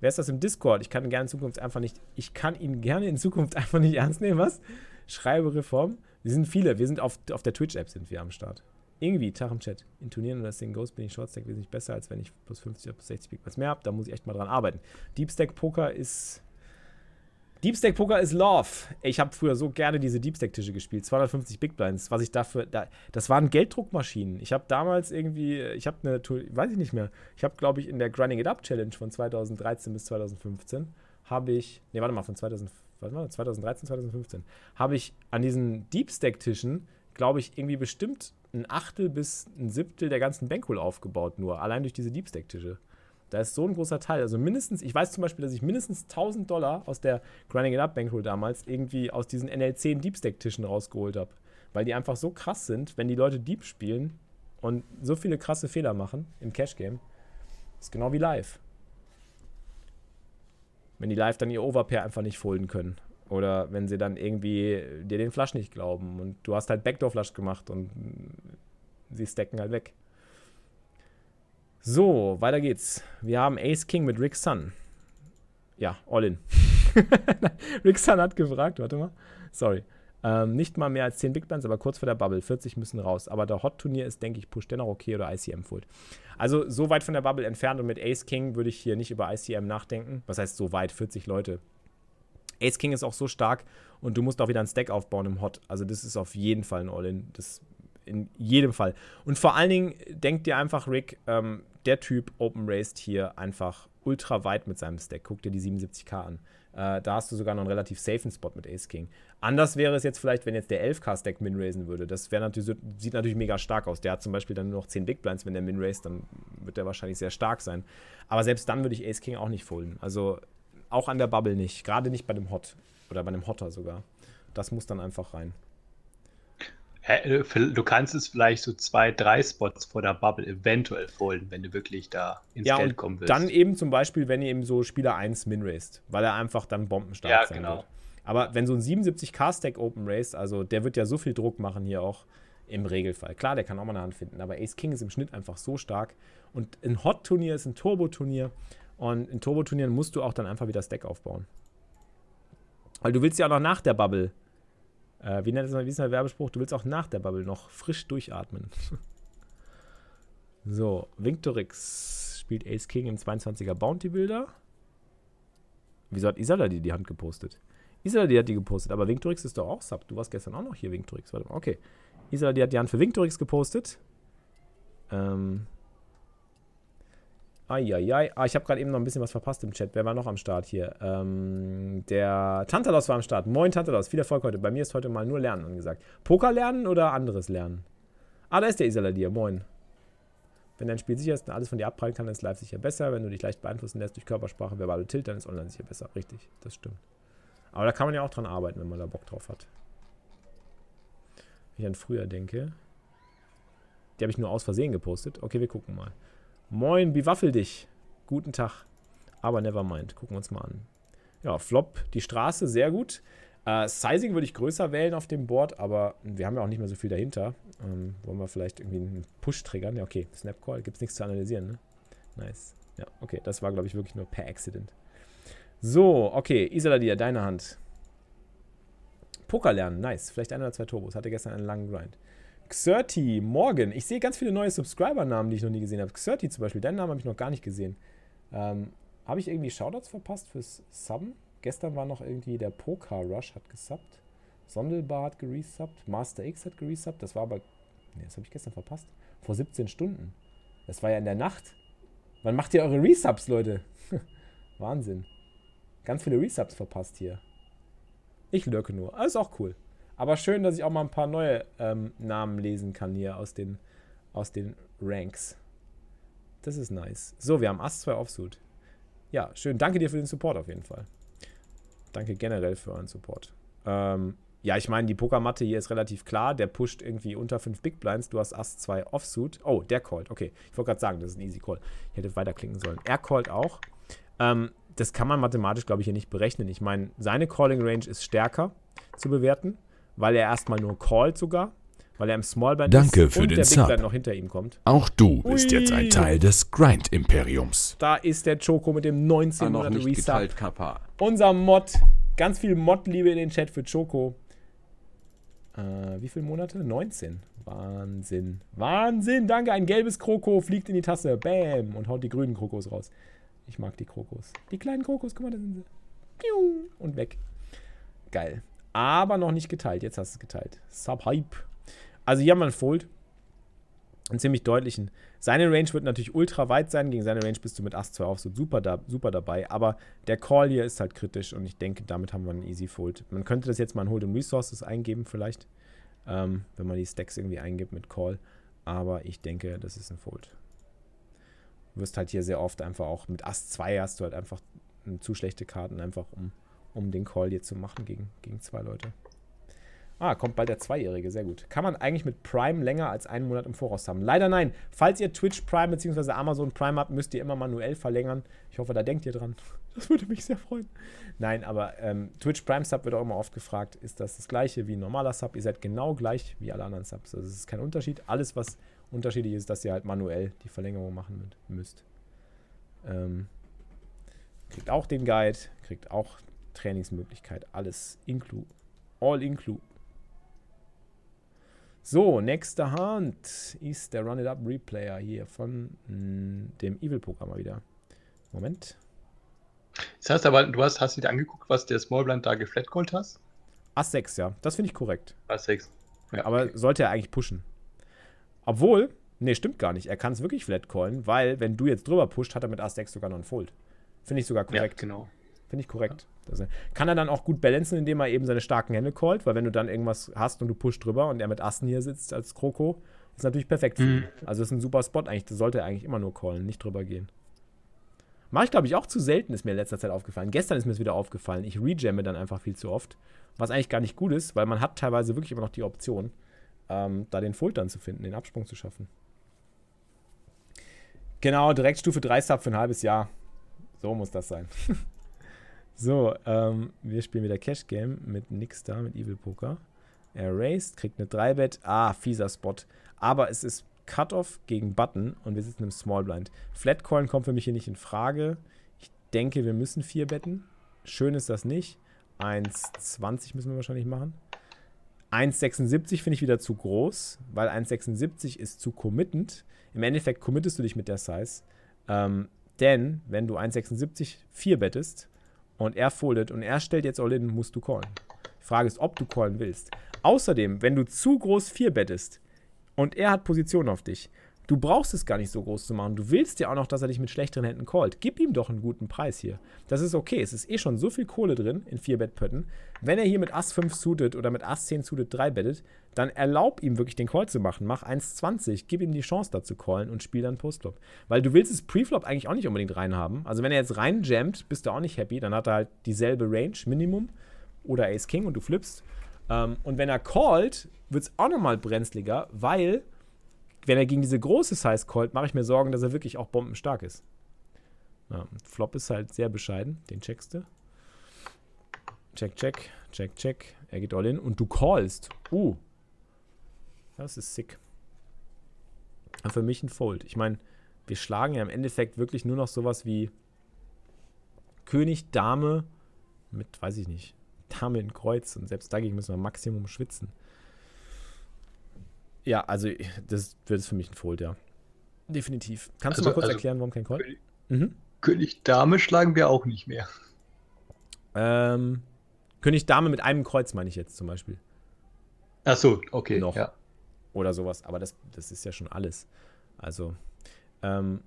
Wer ist das im Discord? Ich kann gerne in Zukunft einfach nicht, ich kann ihn gerne in Zukunft einfach nicht ernst nehmen, was? Schreibereform. Wir sind viele. Wir sind auf, auf der Twitch-App sind wir am Start. Irgendwie, Tag im Chat. In Turnieren oder Sing Ghost bin ich Shortstack wesentlich besser, als wenn ich plus 50 oder plus 60 Big mehr habe. Da muss ich echt mal dran arbeiten. Deep Stack Poker ist. Deep Stack Poker ist Love. Ich habe früher so gerne diese Deep Stack Tische gespielt. 250 Big Blinds. Was ich dafür. Da, das waren Gelddruckmaschinen. Ich habe damals irgendwie. Ich habe eine. Weiß ich nicht mehr. Ich habe, glaube ich, in der Grinding It Up Challenge von 2013 bis 2015 habe ich. Ne, warte mal, von 2015 was war das, 2013, 2015, habe ich an diesen Deep Stack-Tischen, glaube ich, irgendwie bestimmt ein Achtel bis ein Siebtel der ganzen Bankroll aufgebaut, nur allein durch diese Deep Stack-Tische. Da ist so ein großer Teil. Also mindestens, ich weiß zum Beispiel, dass ich mindestens 1000 Dollar aus der Grinding It Up Bankroll damals irgendwie aus diesen NL10 Deep Stack Tischen rausgeholt habe. Weil die einfach so krass sind, wenn die Leute Deep spielen und so viele krasse Fehler machen im Cash Game. Ist genau wie live. Wenn die live dann ihr Overpair einfach nicht folden können. Oder wenn sie dann irgendwie dir den Flush nicht glauben und du hast halt Backdoor Flush gemacht und sie stacken halt weg. So, weiter geht's. Wir haben Ace King mit Rick Sun. Ja, all in. Rick Sun hat gefragt, warte mal. Sorry. Ähm, nicht mal mehr als 10 Big Blinds, aber kurz vor der Bubble. 40 müssen raus. Aber der Hot-Turnier ist, denke ich, Push dennoch okay oder ICM Fold. Also so weit von der Bubble entfernt und mit Ace King würde ich hier nicht über ICM nachdenken. Was heißt so weit? 40 Leute. Ace King ist auch so stark und du musst auch wieder ein Stack aufbauen im Hot. Also das ist auf jeden Fall ein All-In. Das in jedem Fall. Und vor allen Dingen denkt dir einfach, Rick, ähm, der Typ Open Raced hier einfach ultra weit mit seinem Stack. Guck dir die 77k an. Äh, da hast du sogar noch einen relativ safen Spot mit Ace King. Anders wäre es jetzt vielleicht, wenn jetzt der 11k-Stack min-raisen würde. Das natürlich, sieht natürlich mega stark aus. Der hat zum Beispiel dann nur noch 10 Big Blinds, wenn der min-raised, dann wird der wahrscheinlich sehr stark sein. Aber selbst dann würde ich Ace King auch nicht folden. Also auch an der Bubble nicht. Gerade nicht bei dem Hot. Oder bei dem Hotter sogar. Das muss dann einfach rein. Äh, du kannst es vielleicht so zwei, drei Spots vor der Bubble eventuell folgen, wenn du wirklich da ins ja, Geld kommen willst. Dann eben zum Beispiel, wenn ihr eben so Spieler 1 min raced, weil er einfach dann bombenstark ja, sein genau. wird. Aber wenn so ein 77k-Stack Open Race, also der wird ja so viel Druck machen hier auch im Regelfall. Klar, der kann auch mal eine Hand finden, aber Ace King ist im Schnitt einfach so stark. Und ein Hot-Turnier ist ein Turbo-Turnier. Und in Turbo-Turnieren musst du auch dann einfach wieder Stack aufbauen. Weil du willst ja auch noch nach der Bubble äh, wie nennt es wie ist Werbespruch? Du willst auch nach der Bubble noch frisch durchatmen. so, Victorix spielt Ace King im 22er Bounty Builder. Wieso hat Isala die die Hand gepostet? Isala die hat die gepostet, aber Victorix ist doch auch Sub. Du warst gestern auch noch hier, Victorix. Warte mal, okay. Isala die hat die Hand für Victorix gepostet. Ähm, Eieiei. Ah, ich habe gerade eben noch ein bisschen was verpasst im Chat. Wer war noch am Start hier? Ähm, der Tantalos war am Start. Moin Tantalos, viel Erfolg heute. Bei mir ist heute mal nur Lernen angesagt. Poker lernen oder anderes lernen? Ah, da ist der Isaladier. Moin. Wenn dein Spiel sicher ist und alles von dir abprallen kann, dann ist live sicher besser. Wenn du dich leicht beeinflussen lässt durch Körpersprache, verbale Tilt, dann ist online sicher besser. Richtig, das stimmt. Aber da kann man ja auch dran arbeiten, wenn man da Bock drauf hat. Wenn ich an früher denke. Die habe ich nur aus Versehen gepostet. Okay, wir gucken mal. Moin, bewaffel dich. Guten Tag. Aber never mind. Gucken wir uns mal an. Ja, Flop, die Straße, sehr gut. Äh, Sizing würde ich größer wählen auf dem Board, aber wir haben ja auch nicht mehr so viel dahinter. Ähm, wollen wir vielleicht irgendwie einen Push triggern? Ja, okay. Snap Call, gibt es nichts zu analysieren, ne? Nice. Ja, okay, das war, glaube ich, wirklich nur per Accident. So, okay, Isoladia, deine Hand. Poker lernen, nice. Vielleicht ein oder zwei Turbos. Hatte gestern einen langen Grind. Xerti, morgen. Ich sehe ganz viele neue Subscriber-Namen, die ich noch nie gesehen habe. Xerti zum Beispiel, deinen Namen habe ich noch gar nicht gesehen. Ähm, habe ich irgendwie Shoutouts verpasst fürs Subben? Gestern war noch irgendwie der Poker Rush hat gesubbt. Sondelbar hat geresubbt. Master X hat geresubbt. Das war aber. Ne, das habe ich gestern verpasst. Vor 17 Stunden. Das war ja in der Nacht. Wann macht ihr eure Resubs, Leute? Wahnsinn. Ganz viele Resubs verpasst hier. Ich lurke nur. Alles auch cool. Aber schön, dass ich auch mal ein paar neue ähm, Namen lesen kann hier aus den, aus den Ranks. Das ist nice. So, wir haben Ass 2 Offsuit. Ja, schön. Danke dir für den Support auf jeden Fall. Danke generell für euren Support. Ähm, ja, ich meine, die Pokermatte hier ist relativ klar. Der pusht irgendwie unter 5 Big Blinds. Du hast Ass 2 Offsuit. Oh, der callt. Okay, ich wollte gerade sagen, das ist ein easy Call. Ich hätte weiterklicken sollen. Er callt auch. Ähm, das kann man mathematisch, glaube ich, hier nicht berechnen. Ich meine, seine Calling Range ist stärker zu bewerten weil er erstmal nur callt sogar, weil er im Smallband Danke ist für und den der Sub. Big noch hinter ihm kommt. Auch du bist Ui. jetzt ein Teil des Grind-Imperiums. Da ist der Choco mit dem 19 Monate Resub. Unser Mod. Ganz viel Mod-Liebe in den Chat für Choco. Äh, wie viele Monate? 19. Wahnsinn. Wahnsinn. Danke. Ein gelbes Kroko fliegt in die Tasse. Bam. Und haut die grünen Krokos raus. Ich mag die Krokos. Die kleinen Krokos, guck mal, da sind sie. Und weg. Geil aber noch nicht geteilt. Jetzt hast du es geteilt. Subhype. Also hier haben wir einen Fold. Einen ziemlich deutlichen. Seine Range wird natürlich ultra weit sein. Gegen seine Range bist du mit Ass 2 auch so super, da, super dabei. Aber der Call hier ist halt kritisch und ich denke, damit haben wir einen Easy Fold. Man könnte das jetzt mal in Hold Resources eingeben, vielleicht. Ähm, wenn man die Stacks irgendwie eingibt mit Call. Aber ich denke, das ist ein Fold. Du wirst halt hier sehr oft einfach auch mit Ass 2 hast du halt einfach zu schlechte Karten, einfach um, um den Call hier zu machen gegen, gegen zwei Leute. Ah, kommt bald der Zweijährige, sehr gut. Kann man eigentlich mit Prime länger als einen Monat im Voraus haben? Leider nein. Falls ihr Twitch Prime bzw. Amazon Prime habt, müsst ihr immer manuell verlängern. Ich hoffe, da denkt ihr dran. Das würde mich sehr freuen. Nein, aber ähm, Twitch Prime Sub wird auch immer oft gefragt, ist das das gleiche wie ein normaler Sub? Ihr seid genau gleich wie alle anderen Subs. Also es ist kein Unterschied. Alles, was unterschiedlich ist, dass ihr halt manuell die Verlängerung machen müsst. Ähm, kriegt auch den Guide, kriegt auch Trainingsmöglichkeit. Alles inclu. All inclu. So, nächste Hand ist der Run It Up Replayer hier von mh, hm, dem Evil-Programm mal wieder. Moment. Das heißt aber, du hast, hast dir angeguckt, was der Smallblind da geflatcallt hast? Ass 6, ja. Das finde ich korrekt. Ass 6. Ja, aber okay. sollte er eigentlich pushen. Obwohl, nee, stimmt gar nicht. Er kann es wirklich flatcallen, weil, wenn du jetzt drüber pusht, hat er mit Ass 6 sogar noch einen Fold. Finde ich sogar korrekt. Ja, genau. Finde ich korrekt. Ja. kann er dann auch gut balancen, indem er eben seine starken Hände callt, weil wenn du dann irgendwas hast und du pusht drüber und er mit Assen hier sitzt als Kroko, ist natürlich perfekt für ihn. Mhm. Also ist ein super Spot eigentlich. Das sollte er eigentlich immer nur callen, nicht drüber gehen. Mache ich, glaube ich, auch zu selten, ist mir in letzter Zeit aufgefallen. Gestern ist mir es wieder aufgefallen. Ich rejamme dann einfach viel zu oft. Was eigentlich gar nicht gut ist, weil man hat teilweise wirklich immer noch die Option, ähm, da den Fold dann zu finden, den Absprung zu schaffen. Genau, direkt Stufe 3 Sub für ein halbes Jahr. So muss das sein. So, ähm, wir spielen wieder Cash Game mit nix da, mit Evil Poker. Er raced, kriegt eine 3-Bet. Ah, fieser Spot. Aber es ist Cut-Off gegen Button und wir sitzen im Small Blind. Flatcoin kommt für mich hier nicht in Frage. Ich denke, wir müssen 4 betten. Schön ist das nicht. 1,20 müssen wir wahrscheinlich machen. 1,76 finde ich wieder zu groß, weil 1,76 ist zu committend. Im Endeffekt committest du dich mit der Size. Ähm, denn wenn du 1,76 4 bettest, und er foldet und er stellt jetzt All-In, musst du callen. Die Frage ist, ob du callen willst. Außerdem, wenn du zu groß 4 bettest und er hat Position auf dich, du brauchst es gar nicht so groß zu machen. Du willst ja auch noch, dass er dich mit schlechteren Händen callt. Gib ihm doch einen guten Preis hier. Das ist okay. Es ist eh schon so viel Kohle drin in 4 Bettpötten. Wenn er hier mit Ass 5 suited oder mit Ass 10 suited 3 bettet, dann erlaub ihm wirklich den Call zu machen. Mach 1,20, gib ihm die Chance da zu callen und spiel dann Postflop. Weil du willst es Preflop eigentlich auch nicht unbedingt reinhaben. Also wenn er jetzt rein jammt, bist du auch nicht happy. Dann hat er halt dieselbe Range, Minimum. Oder Ace King und du flippst. Ähm, und wenn er callt, wird es auch nochmal brenzliger, weil wenn er gegen diese große Size callt, mache ich mir Sorgen, dass er wirklich auch bombenstark ist. Ja, Flop ist halt sehr bescheiden. Den checkst du. Check, check, check, check. Er geht all in und du callst. Uh, das ist sick. Und für mich ein Fold. Ich meine, wir schlagen ja im Endeffekt wirklich nur noch sowas wie König, Dame mit, weiß ich nicht, Dame in Kreuz. Und selbst dagegen müssen wir Maximum schwitzen. Ja, also das wird es für mich ein Fold, ja. Definitiv. Kannst also, du mal kurz also erklären, warum kein Call? König, mhm. König Dame schlagen wir auch nicht mehr. Ähm, König Dame mit einem Kreuz meine ich jetzt zum Beispiel. Ach so, okay. Noch. Ja oder sowas. Aber das, das ist ja schon alles. Also, ähm,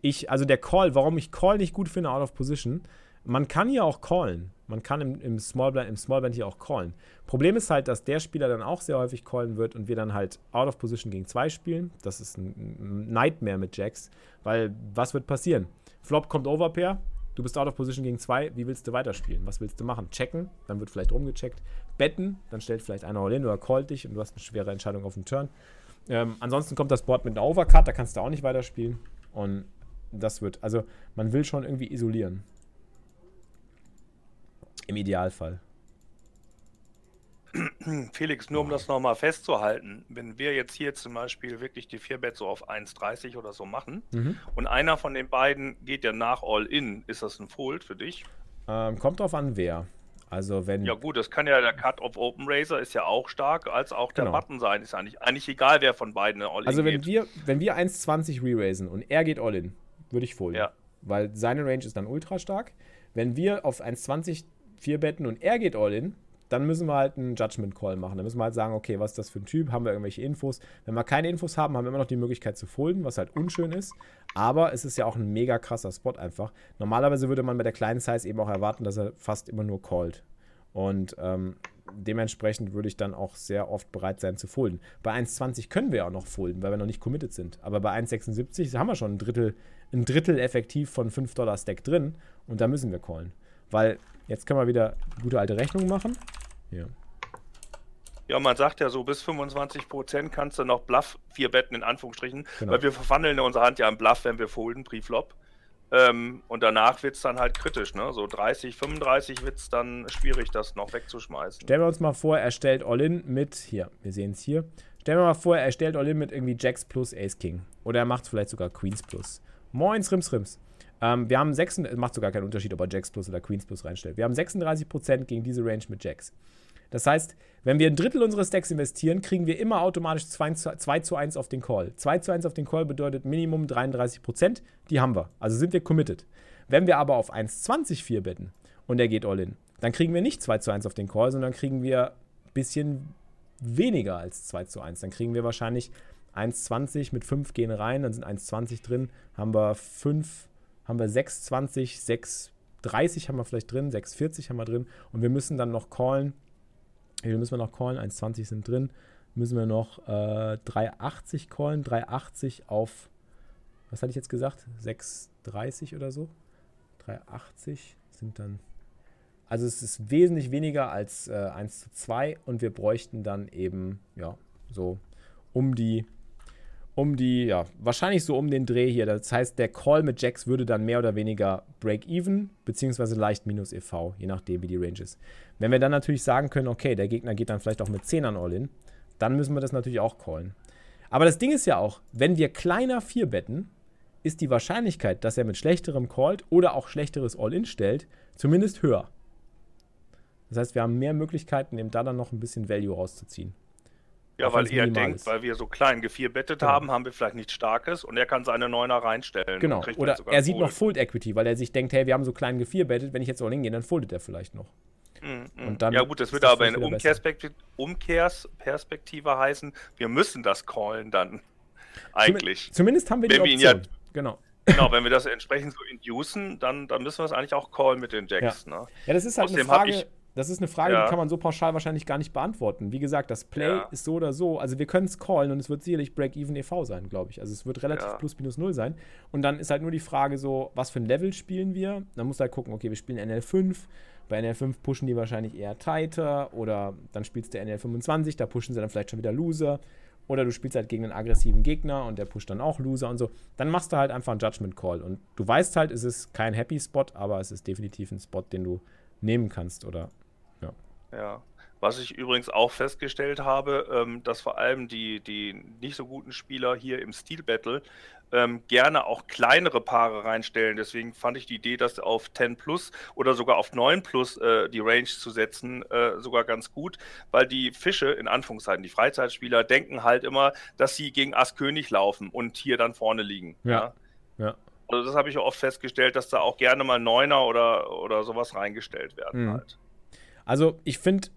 ich, also der Call, warum ich Call nicht gut finde, out of position, man kann hier auch callen. Man kann im, im Smallblind, im Smallblind hier auch callen. Problem ist halt, dass der Spieler dann auch sehr häufig callen wird und wir dann halt out of position gegen zwei spielen. Das ist ein Nightmare mit Jacks, weil was wird passieren? Flop kommt Overpair, Du bist out of position gegen zwei. Wie willst du weiterspielen? Was willst du machen? Checken, dann wird vielleicht rumgecheckt. Betten, dann stellt vielleicht einer all in oder callt dich und du hast eine schwere Entscheidung auf dem Turn. Ähm, ansonsten kommt das Board mit einer Overcut, da kannst du auch nicht weiterspielen. Und das wird, also man will schon irgendwie isolieren. Im Idealfall. Felix, nur um das nochmal festzuhalten, wenn wir jetzt hier zum Beispiel wirklich die 4-Bet so auf 1,30 oder so machen mhm. und einer von den beiden geht ja nach All-In, ist das ein Fold für dich? Ähm, kommt drauf an, wer. Also wenn. Ja gut, das kann ja der Cut of Open Razor ist ja auch stark, als auch der genau. Button sein. Ist eigentlich, eigentlich egal, wer von beiden All-In Also wenn geht. wir, wenn wir 1,20 re-raisen und er geht All-In, würde ich folden. Ja. Weil seine Range ist dann ultra stark. Wenn wir auf 1,20 4 betten und er geht All-In, dann müssen wir halt einen Judgment Call machen. Dann müssen wir halt sagen, okay, was ist das für ein Typ? Haben wir irgendwelche Infos? Wenn wir keine Infos haben, haben wir immer noch die Möglichkeit zu folden, was halt unschön ist. Aber es ist ja auch ein mega krasser Spot einfach. Normalerweise würde man bei der kleinen Size eben auch erwarten, dass er fast immer nur callt. Und ähm, dementsprechend würde ich dann auch sehr oft bereit sein zu folden. Bei 1,20 können wir auch noch folden, weil wir noch nicht committed sind. Aber bei 1,76 haben wir schon ein Drittel, ein Drittel effektiv von 5 Dollar Stack drin und da müssen wir callen. Weil jetzt können wir wieder gute alte Rechnung machen. Hier. Ja, man sagt ja so, bis 25% kannst du noch Bluff, vier Betten in Anführungsstrichen, genau. weil wir verwandeln unsere Hand ja in Bluff, wenn wir folden, Preflop. Ähm, und danach wird es dann halt kritisch, ne? So 30, 35 wird es dann schwierig, das noch wegzuschmeißen. Stellen wir uns mal vor, er stellt All-In mit, hier, wir sehen es hier. Stellen wir mal vor, er stellt All-In mit irgendwie Jacks plus Ace King. Oder er macht vielleicht sogar Queens plus. Moins, Rims, Rims. Ähm, wir haben 6, macht sogar keinen Unterschied, ob er Jacks plus oder Queens plus reinstellt. Wir haben 36% gegen diese Range mit Jacks. Das heißt, wenn wir ein Drittel unseres Stacks investieren, kriegen wir immer automatisch 2 zu, 2 zu 1 auf den Call. 2 zu 1 auf den Call bedeutet Minimum 33%. Die haben wir. Also sind wir committed. Wenn wir aber auf 1,20 4 betten und er geht all in, dann kriegen wir nicht 2 zu 1 auf den Call, sondern kriegen wir ein bisschen weniger als 2 zu 1. Dann kriegen wir wahrscheinlich 1,20 mit 5 gehen rein, dann sind 1,20 drin, haben wir 5, haben wir 6,20, 6,30 haben wir vielleicht drin, 6,40 haben wir drin und wir müssen dann noch callen viel müssen wir noch callen? 1,20 sind drin. Müssen wir noch äh, 3,80 callen. 3,80 auf, was hatte ich jetzt gesagt? 6,30 oder so. 3,80 sind dann. Also es ist wesentlich weniger als äh, 1 zu 2 und wir bräuchten dann eben, ja, so um die um die, ja, wahrscheinlich so um den Dreh hier. Das heißt, der Call mit Jacks würde dann mehr oder weniger Break-Even, beziehungsweise leicht minus EV, je nachdem, wie die Range ist. Wenn wir dann natürlich sagen können, okay, der Gegner geht dann vielleicht auch mit 10 an All-In, dann müssen wir das natürlich auch callen. Aber das Ding ist ja auch, wenn wir kleiner 4 betten, ist die Wahrscheinlichkeit, dass er mit schlechterem callt oder auch schlechteres All-In stellt, zumindest höher. Das heißt, wir haben mehr Möglichkeiten, eben da dann noch ein bisschen Value rauszuziehen. Ja, weil er denkt, ist. weil wir so klein gevierbettet genau. haben, haben wir vielleicht nichts Starkes und er kann seine Neuner reinstellen. Genau. Oder er sieht noch Fold Equity, weil er sich denkt, hey, wir haben so klein gevierbettet, wenn ich jetzt all hingehe, dann foldet er vielleicht noch. Mm, Und dann ja gut, das würde aber in Umkehrspektive, Umkehrsperspektive heißen, wir müssen das callen dann. Eigentlich. Zumindest haben wir die Option. Ja, genau. Genau, wenn wir das entsprechend so inducen, dann, dann müssen wir es eigentlich auch callen mit den Jacks. Ja, ne? ja das ist halt Außerdem eine Frage, ich, das ist eine Frage, ja. die kann man so pauschal wahrscheinlich gar nicht beantworten. Wie gesagt, das Play ja. ist so oder so. Also wir können es callen und es wird sicherlich Break-Even EV sein, glaube ich. Also es wird relativ ja. plus minus null sein. Und dann ist halt nur die Frage so, was für ein Level spielen wir? Dann muss halt gucken, okay, wir spielen NL5. Bei NL5 pushen die wahrscheinlich eher tighter oder dann spielst du NL25, da pushen sie dann vielleicht schon wieder Loser. Oder du spielst halt gegen einen aggressiven Gegner und der pusht dann auch Loser und so. Dann machst du halt einfach einen Judgment Call. Und du weißt halt, es ist kein Happy Spot, aber es ist definitiv ein Spot, den du nehmen kannst oder ja. Was ich übrigens auch festgestellt habe, ähm, dass vor allem die, die nicht so guten Spieler hier im Steel Battle ähm, gerne auch kleinere Paare reinstellen. Deswegen fand ich die Idee, das auf 10 plus oder sogar auf 9 plus äh, die Range zu setzen, äh, sogar ganz gut, weil die Fische, in Anführungszeichen, die Freizeitspieler, denken halt immer, dass sie gegen Ass König laufen und hier dann vorne liegen. Ja. ja. ja. Also das habe ich oft festgestellt, dass da auch gerne mal Neuner oder, oder sowas reingestellt werden mhm. halt. Also ich finde,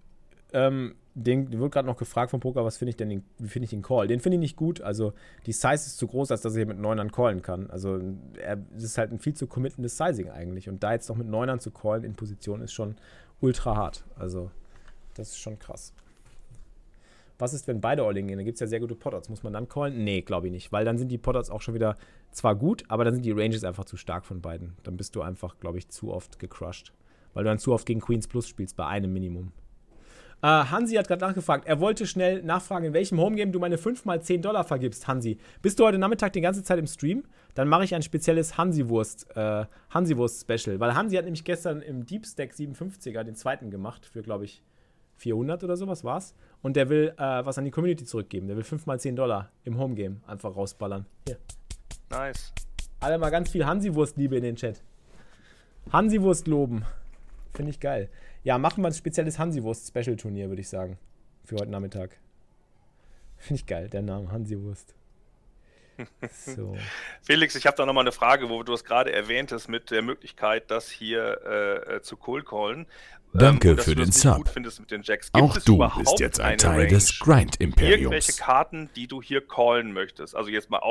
ähm, den wird gerade noch gefragt vom Poker, was finde ich denn, den, wie finde ich den Call? Den finde ich nicht gut. Also die Size ist zu groß, als dass hier mit Neunern callen kann. Also er ist halt ein viel zu committendes Sizing eigentlich. Und da jetzt noch mit Neunern zu callen in Position ist schon ultra hart. Also das ist schon krass. Was ist, wenn beide All-In gehen? Da gibt es ja sehr gute Potouts. Muss man dann callen? Nee, glaube ich nicht. Weil dann sind die Potouts auch schon wieder zwar gut, aber dann sind die Ranges einfach zu stark von beiden. Dann bist du einfach, glaube ich, zu oft gecrushed weil du dann zu oft gegen Queens Plus spielst, bei einem Minimum. Äh, Hansi hat gerade nachgefragt, er wollte schnell nachfragen, in welchem Homegame du meine 5 mal 10 Dollar vergibst, Hansi. Bist du heute Nachmittag die ganze Zeit im Stream? Dann mache ich ein spezielles Hansi-Wurst, äh, Hansi-Wurst-Special. Weil Hansi hat nämlich gestern im Deep Stack 57er den zweiten gemacht, für, glaube ich, 400 oder sowas war's. Und der will äh, was an die Community zurückgeben. Der will 5 mal 10 Dollar im Homegame einfach rausballern. Hier. Nice. Alle mal ganz viel Hansi-Wurst-Liebe in den Chat. Hansi-Wurst loben. Finde ich geil. Ja, machen wir ein spezielles Hansi-Wurst-Special-Turnier, würde ich sagen. Für heute Nachmittag. Finde ich geil, der Name Hansi-Wurst. So. Felix, ich habe da nochmal eine Frage, wo du es gerade erwähnt hast, mit der Möglichkeit, das hier äh, äh zu Cold Callen. Danke ähm, für den Sub. Den Auch du bist jetzt ein Teil Range, des Grind-Imperiums. Irgendwelche Karten, die du hier callen möchtest. Also jetzt mal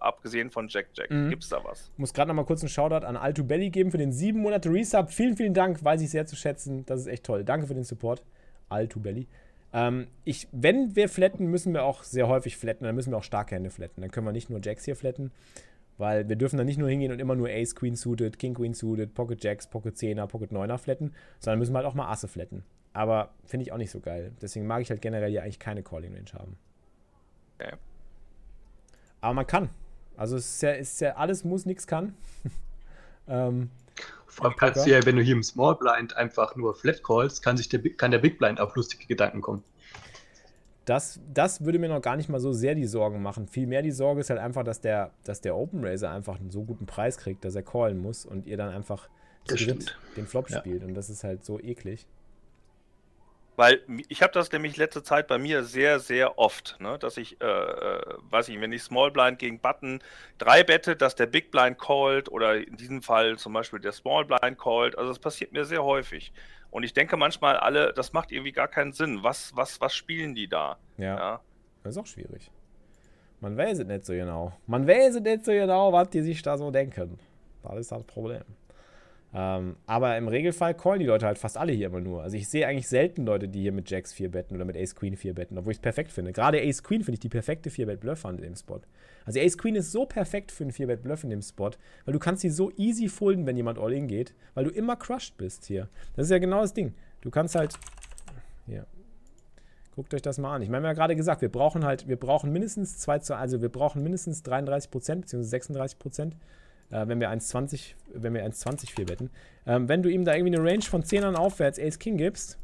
abgesehen von Jack Jack. Mhm. Gibt es da was? Ich muss gerade nochmal kurz einen Shoutout an Alto Belly geben für den sieben Monate Resub. Vielen, vielen Dank. Weiß ich sehr zu schätzen. Das ist echt toll. Danke für den Support. All to Belly. Ähm, ich, wenn wir flatten, müssen wir auch sehr häufig flatten. Dann müssen wir auch starke Hände flatten. Dann können wir nicht nur Jacks hier flatten, weil wir dürfen dann nicht nur hingehen und immer nur Ace Queen suited, King Queen suited, Pocket Jacks, Pocket 10er, Pocket 9er flatten, sondern müssen wir halt auch mal Asse flatten. Aber finde ich auch nicht so geil. Deswegen mag ich halt generell hier eigentlich keine Calling Range haben. Okay. Aber man kann. Also es ist ja, ist ja alles muss, nichts kann. ähm, vor allem kannst du ja, wenn du hier im Small Blind einfach nur Flat callst, kann, sich der, kann der Big Blind auf lustige Gedanken kommen. Das, das würde mir noch gar nicht mal so sehr die Sorgen machen. Vielmehr die Sorge ist halt einfach, dass der, dass der Open Racer einfach einen so guten Preis kriegt, dass er callen muss und ihr dann einfach zu dritt den Flop ja. spielt. Und das ist halt so eklig. Weil ich habe das nämlich letzte Zeit bei mir sehr, sehr oft, ne, dass ich, äh, äh, weiß ich, wenn ich Small Blind gegen Button drei bette, dass der Big Blind callt oder in diesem Fall zum Beispiel der Small Blind callt. Also das passiert mir sehr häufig. Und ich denke manchmal alle, das macht irgendwie gar keinen Sinn. Was, was, was spielen die da? Ja. ja. Das ist auch schwierig. Man weiß es nicht so genau. Man weiß es nicht so genau, was die sich da so denken. Das ist das Problem. Ähm, aber im Regelfall callen die Leute halt fast alle hier immer nur. Also ich sehe eigentlich selten Leute, die hier mit Jacks 4 betten oder mit Ace Queen 4 betten, obwohl ich es perfekt finde. Gerade Ace Queen finde ich die perfekte 4-Bet-Bluff in dem Spot. Also Ace Queen ist so perfekt für einen 4-Bet-Bluff in dem Spot, weil du kannst sie so easy folden, wenn jemand All-In geht, weil du immer crushed bist hier. Das ist ja genau das Ding. Du kannst halt, hier, guckt euch das mal an. Ich meine, wir haben ja gerade gesagt, wir brauchen halt, wir brauchen mindestens 2 zu, also wir brauchen mindestens 33% bzw. 36% äh, wenn wir 1,20, wenn wir 1,20 viel wetten. Ähm, wenn du ihm da irgendwie eine Range von 10ern aufwärts Ace King gibst,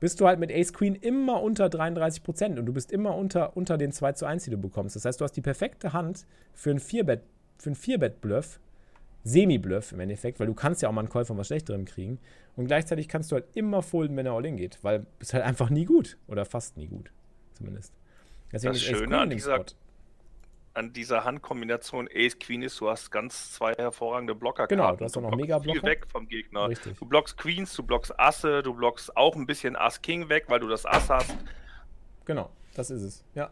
bist du halt mit Ace Queen immer unter 33% und du bist immer unter, unter den 2 zu 1, die du bekommst. Das heißt, du hast die perfekte Hand für ein 4-Bet, für ein 4-Bet-Bluff, Semi-Bluff im Endeffekt, weil du kannst ja auch mal einen Call von was Schlechterem kriegen. Und gleichzeitig kannst du halt immer folden, wenn er All-In geht, weil du bist halt einfach nie gut. Oder fast nie gut, zumindest. Deswegen das Schöne an dieser, Spot an dieser Handkombination Ace Queen ist, du hast ganz zwei hervorragende Blocker. Genau, du hast auch noch mega Blocker. Viel weg vom Gegner. Richtig. Du blockst Queens, du blockst Asse, du blockst auch ein bisschen Ass King weg, weil du das Ass hast. Genau, das ist es. Ja.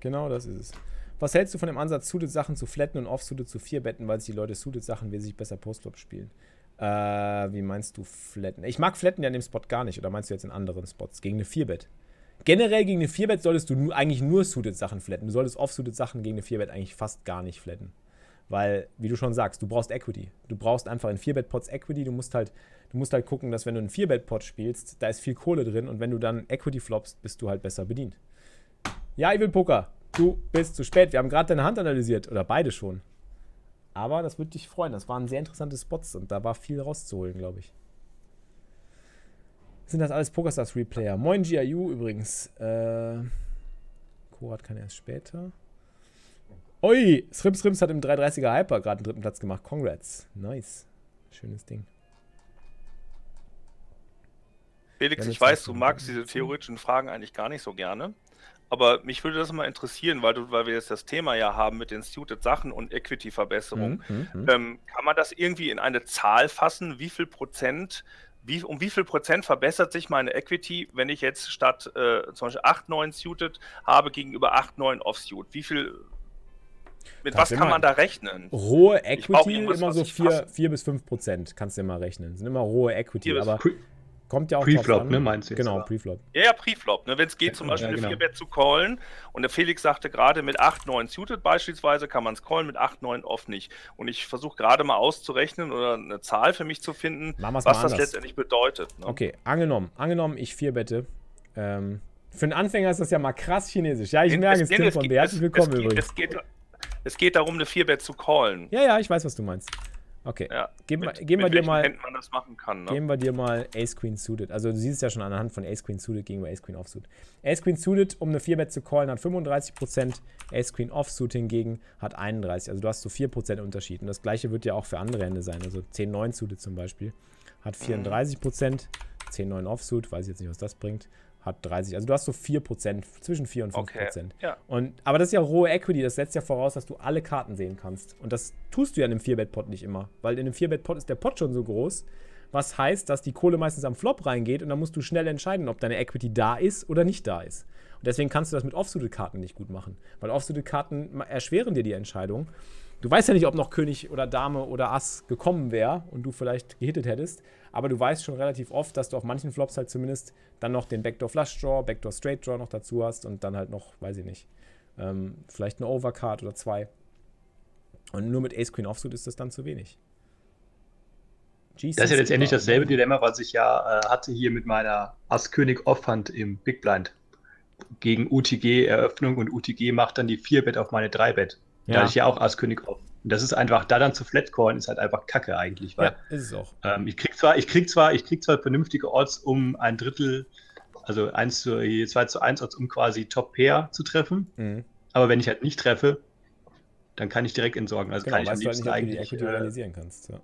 Genau, das ist es. Was hältst du von dem Ansatz, Suited Sachen zu flatten und Off-Suited zu vier betten, weil sich die Leute Suited Sachen wesentlich besser Postflop spielen? Äh, wie meinst du flatten? Ich mag flatten ja in dem Spot gar nicht. Oder meinst du jetzt in anderen Spots? Gegen eine 4-Bet? Generell gegen eine 4-Bet solltest du eigentlich nur Suited-Sachen flatten. Du solltest Off-Suited-Sachen gegen eine 4-Bet eigentlich fast gar nicht flatten. Weil, wie du schon sagst, du brauchst Equity. Du brauchst einfach in 4-Bet-Pots Equity. Du musst halt, du musst halt gucken, dass wenn du einen 4-Bet-Pot spielst, da ist viel Kohle drin und wenn du dann Equity floppst, bist du halt besser bedient. Ja, Evil Poker, du bist zu spät. Wir haben gerade deine Hand analysiert. Oder beide schon. Aber das würde dich freuen. Das waren sehr interessante Spots und da war viel rauszuholen, glaube ich sind das alles PokerStars Replayer. Moin GIU übrigens. Äh, Korat kann erst später. Oi, Srims Rims hat im 330er Hyper gerade den dritten Platz gemacht. Congrats. Nice. Schönes Ding. Felix, ich weiß, du magst diese theoretischen Fragen eigentlich gar nicht so gerne. Aber mich würde das mal interessieren, weil, du, weil wir jetzt das Thema ja haben mit den Suited Sachen und Equity-Verbesserung. Mhm, mhm, ähm, kann man das irgendwie in eine Zahl fassen? Wie viel Prozent wie, um wie viel Prozent verbessert sich meine Equity, wenn ich jetzt statt äh, zum Beispiel 8, 9 suited habe gegenüber 8, 9 off-suit? Wie viel, mit das was kann man da rechnen? Rohe Equity immer so 4, 4 bis 5 Prozent, kannst du immer rechnen. Das sind immer rohe Equity, aber Kommt ja auch Preflop, ne, meinst du? Genau, Preflop. Ja, ja, Preflop. Ne, Wenn es geht, zum Beispiel ja, genau. eine 4-Bet zu callen und der Felix sagte gerade, mit 8, 9 suited beispielsweise kann man es callen, mit 8, 9 off nicht. Und ich versuche gerade mal auszurechnen oder eine Zahl für mich zu finden, was das anders. letztendlich bedeutet. Ne? Okay, angenommen, angenommen, ich 4-bette. Ähm, für einen Anfänger ist das ja mal krass chinesisch. Ja, ich merke es, Tim von B. Herzlich willkommen es, übrigens. Es geht, es geht darum, eine 4-Bet zu callen. Ja, ja, ich weiß, was du meinst. Okay. Ja, geben, mit, geben wir dir mal. man das machen kann, ne? Geben wir dir mal Ace Queen Suited. Also du siehst es ja schon anhand von Ace Queen Suited gegenüber Ace Queen Offsuit. Ace Queen Suited, um eine 4-Bet zu callen, hat 35%. Ace Queen Offsuit hingegen hat 31%. Also du hast so 4% Unterschied. Und das gleiche wird ja auch für andere Hände sein. Also 10-9 Suited zum Beispiel hat 34%. Mhm. 10-9 Offsuit, weiß ich jetzt nicht, was das bringt hat 30. Also du hast so 4%, zwischen 4 und 5%. Okay. Ja. Und, aber das ist ja rohe Equity, das setzt ja voraus, dass du alle Karten sehen kannst. Und das tust du ja in einem 4-Bet-Pot nicht immer. Weil in einem 4-Bet-Pot ist der Pot schon so groß, was heißt, dass die Kohle meistens am Flop reingeht und dann musst du schnell entscheiden, ob deine Equity da ist oder nicht da ist. Und deswegen kannst du das mit Offsuited-Karten nicht gut machen. Weil Offsuited-Karten erschweren dir die Entscheidung. Du weißt ja nicht, ob noch König oder Dame oder Ass gekommen wäre und du vielleicht gehittet hättest. Aber du weißt schon relativ oft, dass du auf manchen Flops halt zumindest dann noch den Backdoor Flush Draw, Backdoor Straight Draw noch dazu hast und dann halt noch, weiß ich nicht, ähm, vielleicht eine Overcard oder zwei. Und nur mit Ace Queen Offsuit ist das dann zu wenig. Jesus das ist ja letztendlich dasselbe Dilemma, was ich ja äh, hatte hier mit meiner Ass-König Offhand im Big Blind. Gegen UTG-Eröffnung und UTG macht dann die 4-Bet auf meine 3-Bet. Ja. Da hatte ich ja auch Ass-König Off. Und das ist einfach, da dann zu Flatcallen, ist halt einfach Kacke eigentlich. Weil, ja, ist es auch. Ähm, ich krieg zwar, ich krieg zwar, ich krieg zwar vernünftige Odds, um ein Drittel, also 1 zu, 2 zu 1 Odds, um quasi Top-Pair zu treffen. Mhm. Aber wenn ich halt nicht treffe, dann kann ich direkt entsorgen. Also genau, kann ich am liebsten halt nicht, eigentlich äh, kannst, ja.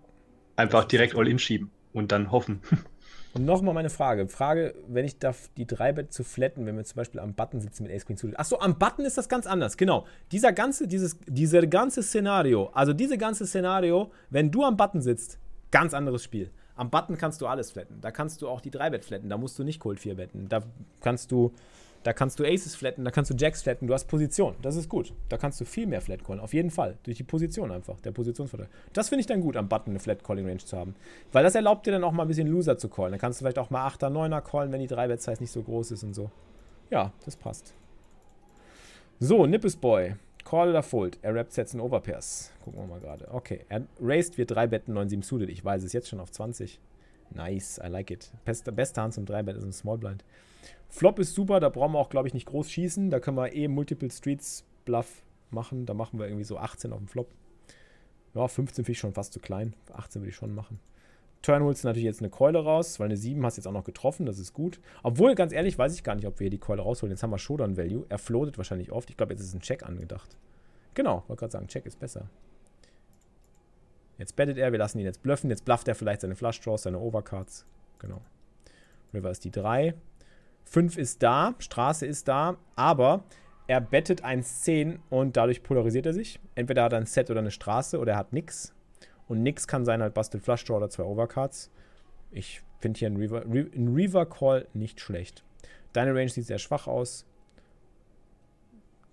einfach direkt All-In schieben und dann hoffen. Und nochmal meine Frage. Frage, wenn ich darf, die 3-Bet zu flatten, wenn wir zum Beispiel am Button sitzen mit Ace Queen zu. Achso, am Button ist das ganz anders. Genau. Dieser ganze, dieses, dieser ganze Szenario, also diese ganze Szenario, wenn du am Button sitzt, ganz anderes Spiel. Am Button kannst du alles flatten. Da kannst du auch die 3-Bet flatten. Da musst du nicht Cold 4 betten. Da kannst du da kannst du Aces flatten, da kannst du Jacks flatten, du hast Position. Das ist gut. Da kannst du viel mehr Flat callen. Auf jeden Fall. Durch die Position einfach. Der Positionsvorteil. Das finde ich dann gut, am Button eine Flat Calling Range zu haben. Weil das erlaubt dir dann auch mal ein bisschen Loser zu callen. Dann kannst du vielleicht auch mal 8er, 9er callen, wenn die 3 Bet Size nicht so groß ist und so. Ja, das passt. So, Nippes Boy. Call oder Fold? Er rappt Sets in Overpairs. Gucken wir mal gerade. Okay. Er raised wir 3 Betten 9-7 suited. Ich weiß es jetzt schon auf 20. Nice, I like it. Beste, beste Hand zum 3 Bet ist ein Small Blind. Flop ist super, da brauchen wir auch, glaube ich, nicht groß schießen. Da können wir eh Multiple Streets Bluff machen. Da machen wir irgendwie so 18 auf dem Flop. Ja, 15 finde ich schon fast zu klein. 18 würde ich schon machen. Turn holst du natürlich jetzt eine Keule raus, weil eine 7 hast du jetzt auch noch getroffen, das ist gut. Obwohl, ganz ehrlich, weiß ich gar nicht, ob wir hier die Keule rausholen. Jetzt haben wir Showdown Value. Er floatet wahrscheinlich oft. Ich glaube, jetzt ist ein Check angedacht. Genau, wollte gerade sagen, Check ist besser. Jetzt bettet er, wir lassen ihn jetzt bluffen. Jetzt blufft er vielleicht seine Flush Draws, seine Overcards. Genau. River ist die 3. 5 ist da, Straße ist da, aber er bettet 1-10 und dadurch polarisiert er sich. Entweder hat er ein Set oder eine Straße oder er hat nix. Und nix kann sein halt Busted Flush Draw oder zwei Overcards. Ich finde hier ein Reaver, ein Reaver Call nicht schlecht. Deine Range sieht sehr schwach aus.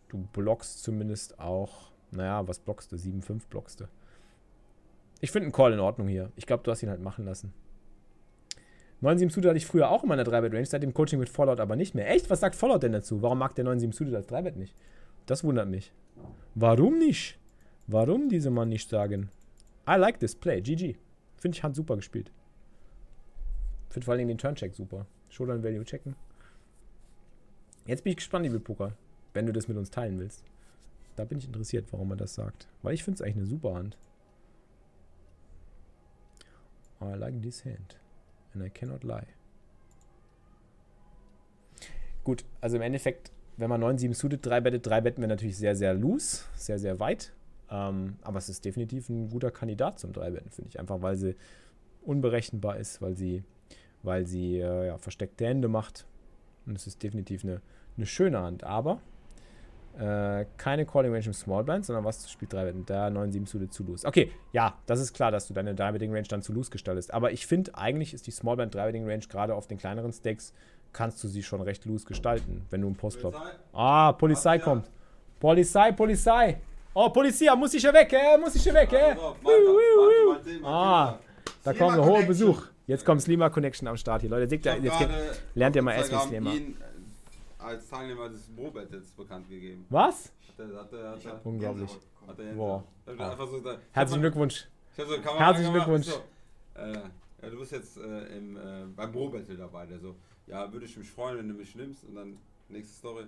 Du blockst zumindest auch. Naja, was blockst du? 7-5 blockst du. Ich finde einen Call in Ordnung hier. Ich glaube, du hast ihn halt machen lassen. 9-7 Suited hatte ich früher auch in meiner 3-Bet-Range, seit dem Coaching mit Fallout aber nicht mehr. Echt? Was sagt Fallout denn dazu? Warum mag der 9-7 Suited als 3-Bet nicht? Das wundert mich. Warum nicht? Warum diese Mann nicht sagen? I like this play. GG. Finde ich Hand super gespielt. Finde vor allem den Turn-Check super. Showdown Value checken. Jetzt bin ich gespannt, liebe Poker, wenn du das mit uns teilen willst. Da bin ich interessiert, warum er das sagt. Weil ich finde es eigentlich eine super Hand. I like this hand. And I cannot lie. Gut, also im Endeffekt, wenn man 9-7 suited 3 bettet, 3 betten wir natürlich sehr, sehr loose, sehr, sehr weit. Ähm, aber es ist definitiv ein guter Kandidat zum 3 betten, finde ich. Einfach weil sie unberechenbar ist, weil sie, weil sie äh, ja, versteckte Hände macht. Und es ist definitiv eine, eine schöne Hand. Aber äh, keine Calling Range im Small Blind, sondern was spielt 3 Wetten? Da 9, 7 Suited zu Loose. Okay, ja, das ist klar, dass du deine 3 Betting Range dann zu Loose gestaltest. Aber ich finde, eigentlich ist die Small Blind 3 Betting Range gerade auf den kleineren Stakes, kannst du sie schon recht loose gestalten, wenn du einen Postflop. Ah, Polizei kommt. Polizei, Polizei. Oh, Polizei, muss ich hier weg, äh, muss ich hier weg, äh. Ah, da kommt ein hoher Besuch. Jetzt kommt Slima Connection am Start hier. Leute, seht ihr, jetzt lernt ihr mal erstmal Slima als Teilnehmer des Pro-Battles bekannt gegeben. Was? Hat er, hat er, hat er, Unglaublich. Hat er Boah. So, Herzlichen Glückwunsch. So, Herzlichen Glückwunsch. So, äh, ja, du bist jetzt äh, im, äh, beim Pro-Battle dabei. Der so, ja, würde ich mich freuen, wenn du mich nimmst. Und dann, nächste Story,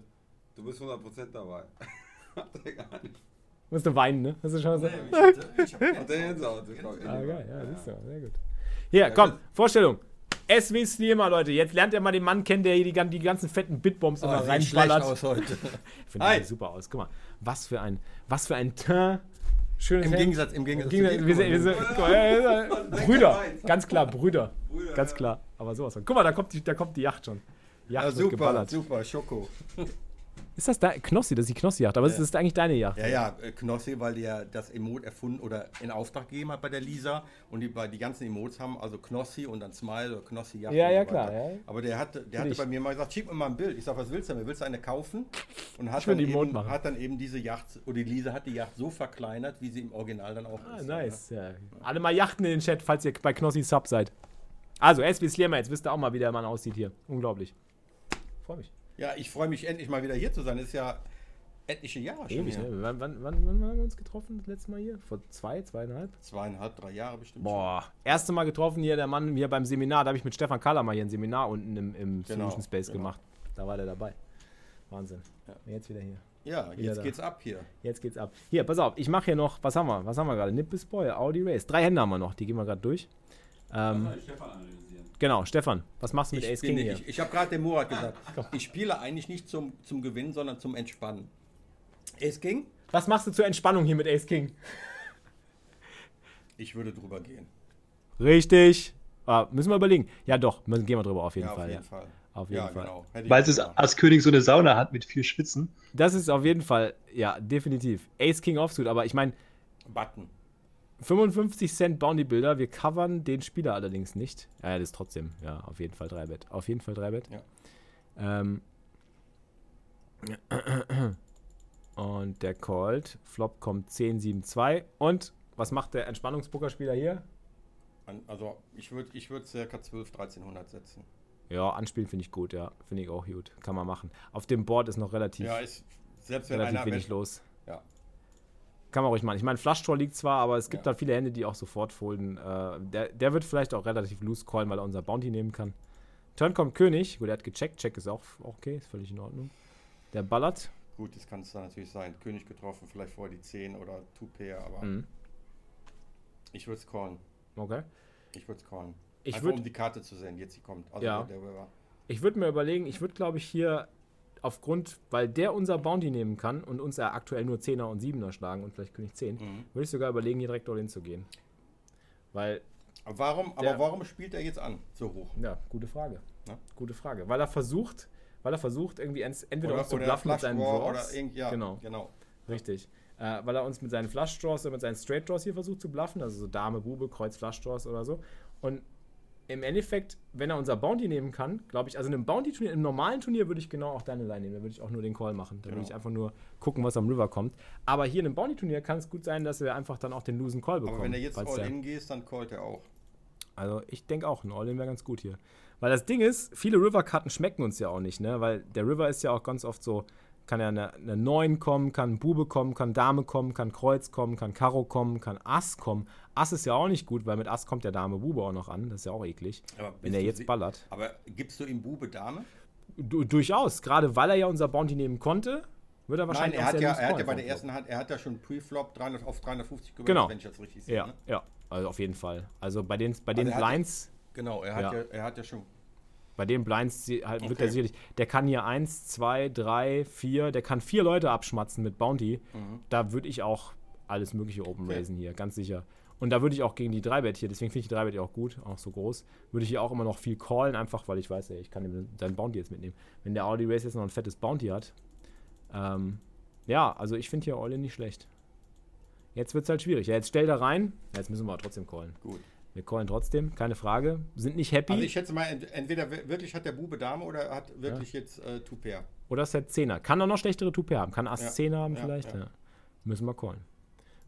du bist 100% dabei. hat er gar nicht. Musst du weinen, ne? Hast du schon gesagt? Nee, ich hab, ich hab, hat er Gänsehaut. Ah, geil, ja, siehst du, sehr gut. Hier, komm, Vorstellung. SW Slima, Leute. Jetzt lernt ihr mal den Mann kennen, der hier die, die ganzen fetten Bitbombs oh, immer reinballert. aus heute. Finde super aus. Guck mal, was für ein, was für ein Teint. Schönes Im Gegensatz, im Gegensatz. Im Gegensatz wir, wir, wir, Brüder, ganz klar, Brüder. Brüder ganz klar. Aber sowas von. Guck mal, da kommt die, da kommt die Yacht schon. Yacht ja, super, super, Schoko. Ist das da Knossi? Das ist die Knossi-Yacht, aber ja. das ist eigentlich deine Yacht. Ja, ja, äh, Knossi, weil der das Emote erfunden oder in Auftrag gegeben hat bei der Lisa und die, die ganzen Emotes haben, also Knossi und dann Smile oder Knossi Yacht. Ja, ja, so klar. Ja. Aber der, hat, der hatte bei mir mal gesagt, schick mir mal ein Bild. Ich sag, was willst du denn? Willst du eine kaufen? Und hat, dann eben, hat dann eben diese Yacht, oder die Lisa hat die Yacht so verkleinert, wie sie im Original dann auch ah, ist. Nice, ja. Alle mal Yachten in den Chat, falls ihr bei Knossi Sub seid. Also, SB Slammer, jetzt wisst ihr auch mal, wie der Mann aussieht hier. Unglaublich. Freue mich. Ja, ich freue mich endlich mal wieder hier zu sein. Das ist ja etliche Jahre schon. Ewig, ne? Wann, wann, wann, wann, haben wir uns getroffen das letzte Mal hier? Vor zwei, zweieinhalb? Zweieinhalb, drei Jahre bestimmt. Boah, schon. erste Mal getroffen hier, der Mann hier beim Seminar. Da habe ich mit Stefan Kaller mal hier ein Seminar unten im, im genau, Solution Space genau. gemacht. Da war der dabei. Wahnsinn. Ja. Jetzt wieder hier. Ja, wieder jetzt da. geht's ab hier. Jetzt geht's ab. Hier, pass auf, ich mache hier noch, was haben wir? Was haben wir gerade? Nippes Boy, Audi Race. Drei Hände haben wir noch, die gehen wir gerade durch. Ähm, Stefan analysieren. Genau, Stefan, was machst du mit ich Ace King hier? Ich, ich habe gerade dem Murat gesagt, ich spiele eigentlich nicht zum, zum Gewinnen, sondern zum Entspannen. Ace King? Was machst du zur Entspannung hier mit Ace King? Ich würde drüber gehen. Richtig. Ah, müssen wir überlegen. Ja, doch, gehen wir drüber auf jeden ja, Fall. Auf jeden ja. Fall. Auf jeden ja, Fall. Genau. Weil es als König so eine Sauna hat mit viel Schwitzen. Das ist auf jeden Fall, ja, definitiv. Ace King Offsuit, aber ich meine. Button. 55 Cent Bounty Builder, wir covern den Spieler allerdings nicht. Ja, das ist trotzdem, ja, auf jeden Fall 3 Bet. Auf jeden Fall 3 Bet. Ja. Ähm. Und der called. Flop kommt 10-7-2. Und was macht der Entspannungspokerspieler hier? Also ich würde ich würd circa 12, 1300 setzen. Ja, anspielen finde ich gut, ja. Finde ich auch gut. Kann man machen. Auf dem Board ist noch relativ, ja, ist, selbst wenn relativ wenig los. Ja. Kann man ruhig machen. Ich meine, Flush-Draw liegt zwar, aber es gibt ja. da viele Hände, die auch sofort folden. Äh, der, der wird vielleicht auch relativ loose callen, weil er unser Bounty nehmen kann. Turn kommt König. Gut, er hat gecheckt. Check ist auch okay, ist völlig in Ordnung. Der ballert. Gut, das kann es dann natürlich sein. König getroffen, vielleicht vorher die 10 oder 2-Pair, aber mhm. ich würde es callen. Okay. Ich würde es callen. Ich Einfach würd, um die Karte zu sehen, jetzt sie kommt. Also ja. Der, der ich würde mir überlegen, ich würde glaube ich hier aufgrund, weil der unser Bounty nehmen kann und uns ja aktuell nur 10er und 7er schlagen und vielleicht König 10, mhm. würde ich sogar überlegen, hier direkt all zu gehen. Weil. Warum, der, aber warum spielt er jetzt an so hoch? Ja, gute Frage. Ja? Gute Frage. Weil er versucht, weil er versucht, irgendwie entweder oder, uns zu bluffen mit seinen Draws. Ja, genau. genau. Richtig. Äh, weil er uns mit seinen Flush Draws oder mit seinen Straight Draws hier versucht zu bluffen, also so Dame, Bube, Kreuz, Flush Draws oder so. Und im Endeffekt, wenn er unser Bounty nehmen kann, glaube ich, also in einem Bounty-Turnier, im normalen Turnier würde ich genau auch deine Line nehmen. Da würde ich auch nur den Call machen. Da genau. würde ich einfach nur gucken, was am River kommt. Aber hier in einem Bounty-Turnier kann es gut sein, dass wir einfach dann auch den losen Call bekommen. Aber wenn er jetzt All-In gehst, dann callt er auch. Also ich denke auch, ein All-In wäre ganz gut hier. Weil das Ding ist, viele River-Karten schmecken uns ja auch nicht, ne? Weil der River ist ja auch ganz oft so, kann ja eine, eine 9 kommen, kann Bube kommen, kann Dame kommen, kann Kreuz kommen, kann Karo kommen, kann Ass kommen. Ass ist ja auch nicht gut, weil mit Ass kommt der Dame Bube auch noch an. Das ist ja auch eklig, wenn er jetzt ballert. Aber gibst du ihm Bube Dame? Du, durchaus, gerade weil er ja unser Bounty nehmen konnte, wird er wahrscheinlich Nein, er hat ja, er hat ja bei der ersten Hand, er hat ja schon Pre-Flop auf 350 gewählt, genau. wenn ich das richtig sehe. Ja, ne? ja, also auf jeden Fall. Also bei den, bei den Blinds. Genau, er hat ja, ja er hat ja schon. Bei den Blinds halt okay. wird er sicherlich. Der kann hier 1, 2, 3, 4, der kann vier Leute abschmatzen mit Bounty. Mhm. Da würde ich auch alles Mögliche open okay. raisen hier, ganz sicher. Und da würde ich auch gegen die 3-Bet hier, deswegen finde ich die 3-Bet ja auch gut, auch so groß, würde ich hier auch immer noch viel callen, einfach weil ich weiß, ey, ich kann deinen Bounty jetzt mitnehmen. Wenn der Audi Race jetzt noch ein fettes Bounty hat, ähm, ja, also ich finde hier All-In nicht schlecht. Jetzt wird es halt schwierig. Ja, jetzt stell da rein. Ja, jetzt müssen wir trotzdem callen. Gut. Wir callen trotzdem, keine Frage. Sind nicht happy. Also ich schätze mal, entweder wirklich hat der Bube Dame oder hat wirklich ja. jetzt äh, Two-Pair. Oder ist der Zehner. Kann er noch schlechtere Two-Pair haben. Kann Ass ja. 10 haben vielleicht. Ja. Müssen wir callen.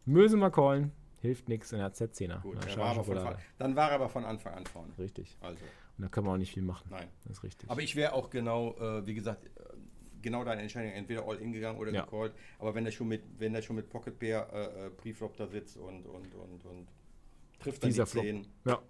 Müssen wir callen. Hilft nichts und er hat Z10er. Gut, Na, war von, dann war er aber von Anfang an vorne. Richtig. Also. Und da können wir auch nicht viel machen. Nein. Das ist richtig. Aber ich wäre auch genau, äh, wie gesagt, genau deine Entscheidung, entweder all in gegangen oder ja. gecallt. Aber wenn er schon mit, wenn er schon mit Pocket Bear äh, äh Preflop da sitzt und, und, und, und trifft dann Dieser die 10. Ja.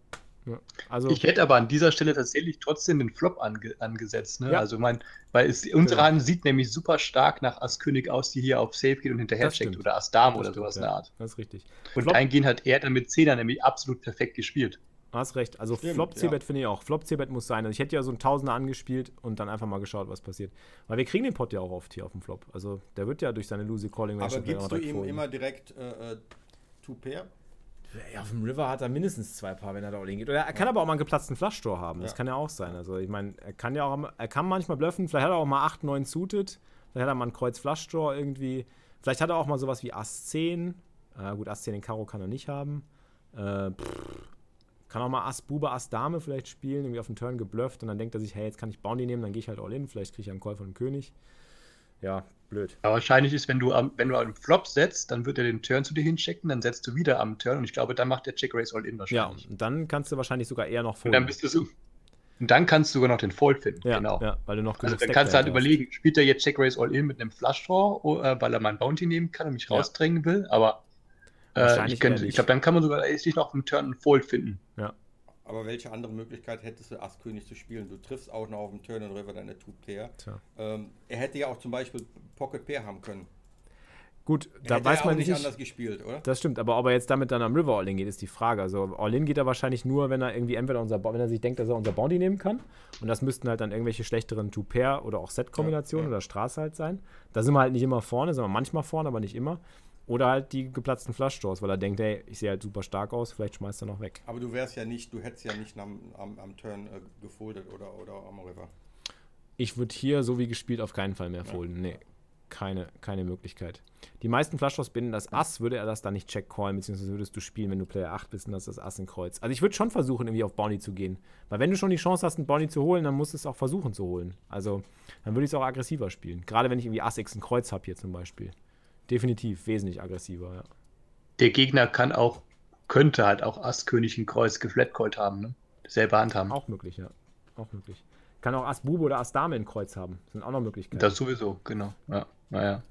Ja, also ich hätte aber an dieser Stelle tatsächlich trotzdem den Flop ange angesetzt. Ne? Ja. Also mein, weil es, unsere ja. Hand sieht nämlich super stark nach Ass König aus, die hier auf Safe geht und hinterher stimmt. oder Ass Dame oder sowas in der Art. Das ist richtig. Und Flop. eingehen hat er dann mit Zehner nämlich absolut perfekt gespielt. Hast recht. Also Stimmt, Flop C-Bet ja. finde ich auch. Flop C-Bet muss sein. Also ich hätte ja so ein Tausender angespielt und dann einfach mal geschaut, was passiert. Weil wir kriegen den Pot ja auch oft hier auf dem Flop. Also der wird ja durch seine Lucy Calling Aber gibst du ihm immer direkt äh, äh, Two Pair? Ja, auf dem River hat er mindestens zwei Paar, wenn er da all geht. Oder er kann aber auch mal einen geplatzten Flushstore haben. Das ja. kann ja auch sein. Also ich meine, er kann ja auch, er kann manchmal bluffen. Vielleicht hat er auch mal 8, 9 suited. Vielleicht hat er mal einen Kreuz Flushstore irgendwie. Vielleicht hat er auch mal sowas wie Ass 10. Äh, gut, Ass 10 den Karo kann er nicht haben. Äh, pff, kann auch mal Ass, Bube, Ass, Dame vielleicht spielen, irgendwie auf den Turn geblufft und dann denkt er sich, hey, jetzt kann ich Bounty nehmen, dann gehe ich halt all in, vielleicht kriege ich einen Call von dem König. Ja, blöd. Aber wahrscheinlich ist, wenn du, am, wenn du einen Flop setzt, dann wird er den Turn zu dir hinschicken, dann setzt du wieder am Turn und ich glaube, dann macht der Check Race All-In wahrscheinlich. Ja, und dann kannst du wahrscheinlich sogar eher noch folden. Und dann bist du so. Und dann kannst du sogar noch den Fold finden. Ja, genau. Ja, weil du noch also dann kannst du halt überlegen, spielt er jetzt Check Race All-In mit einem Flush Draw, äh, weil er meinen Bounty nehmen kann und mich ja. rausdrängen will, aber äh, ich, ich glaube, dann kann man sogar echt noch im Turn einen Fold finden. Ja. Aber welche andere Möglichkeit hättest du, Ass-König zu spielen? Du triffst auch noch auf dem Turn und River deine Two Pair. Ähm, er hätte ja auch zum Beispiel Pocket Pair haben können. Gut, da Hätte weiß man nicht. anders gespielt, oder? Das stimmt, aber ob er jetzt damit dann am River All-In geht, ist die Frage. Also All-In geht er wahrscheinlich nur, wenn er irgendwie entweder unser, wenn er sich denkt, dass er unser Bounty nehmen kann. Und das müssten halt dann irgendwelche schlechteren Two-Pair oder auch Set-Kombinationen ja, ja. oder Straße halt sein. Da sind wir halt nicht immer vorne, sind wir manchmal vorne, aber nicht immer. Oder halt die geplatzten Flush-Stores, weil er denkt, hey, ich sehe halt super stark aus, vielleicht schmeißt er noch weg. Aber du wärst ja nicht, du hättest ja nicht am, am, am Turn äh, gefoldet oder, oder am River. Ich würde hier, so wie gespielt, auf keinen Fall mehr folden. Nee, keine, keine Möglichkeit. Die meisten Flushdraws binden das Ass, würde er das dann nicht check callen, beziehungsweise würdest du spielen, wenn du Player 8 bist und das ist das Ass in Kreuz. Also ich würde schon versuchen, irgendwie auf Bounty zu gehen. Weil wenn du schon die Chance hast, einen Bounty zu holen, dann musst du es auch versuchen zu holen. Also dann würde ich es auch aggressiver spielen. Gerade wenn ich irgendwie Ass X in Kreuz habe hier zum Beispiel. Definitiv wesentlich aggressiver, ja. Der Gegner kann auch, könnte halt auch Ass König in Kreuz geflatcallt haben, ne? Selber Hand haben. Auch möglich, ja. Auch möglich. Kann auch Ass Bube oder Ass Dame in Kreuz haben. Das sind auch noch Möglichkeiten. Das sowieso, genau. Ja, naja.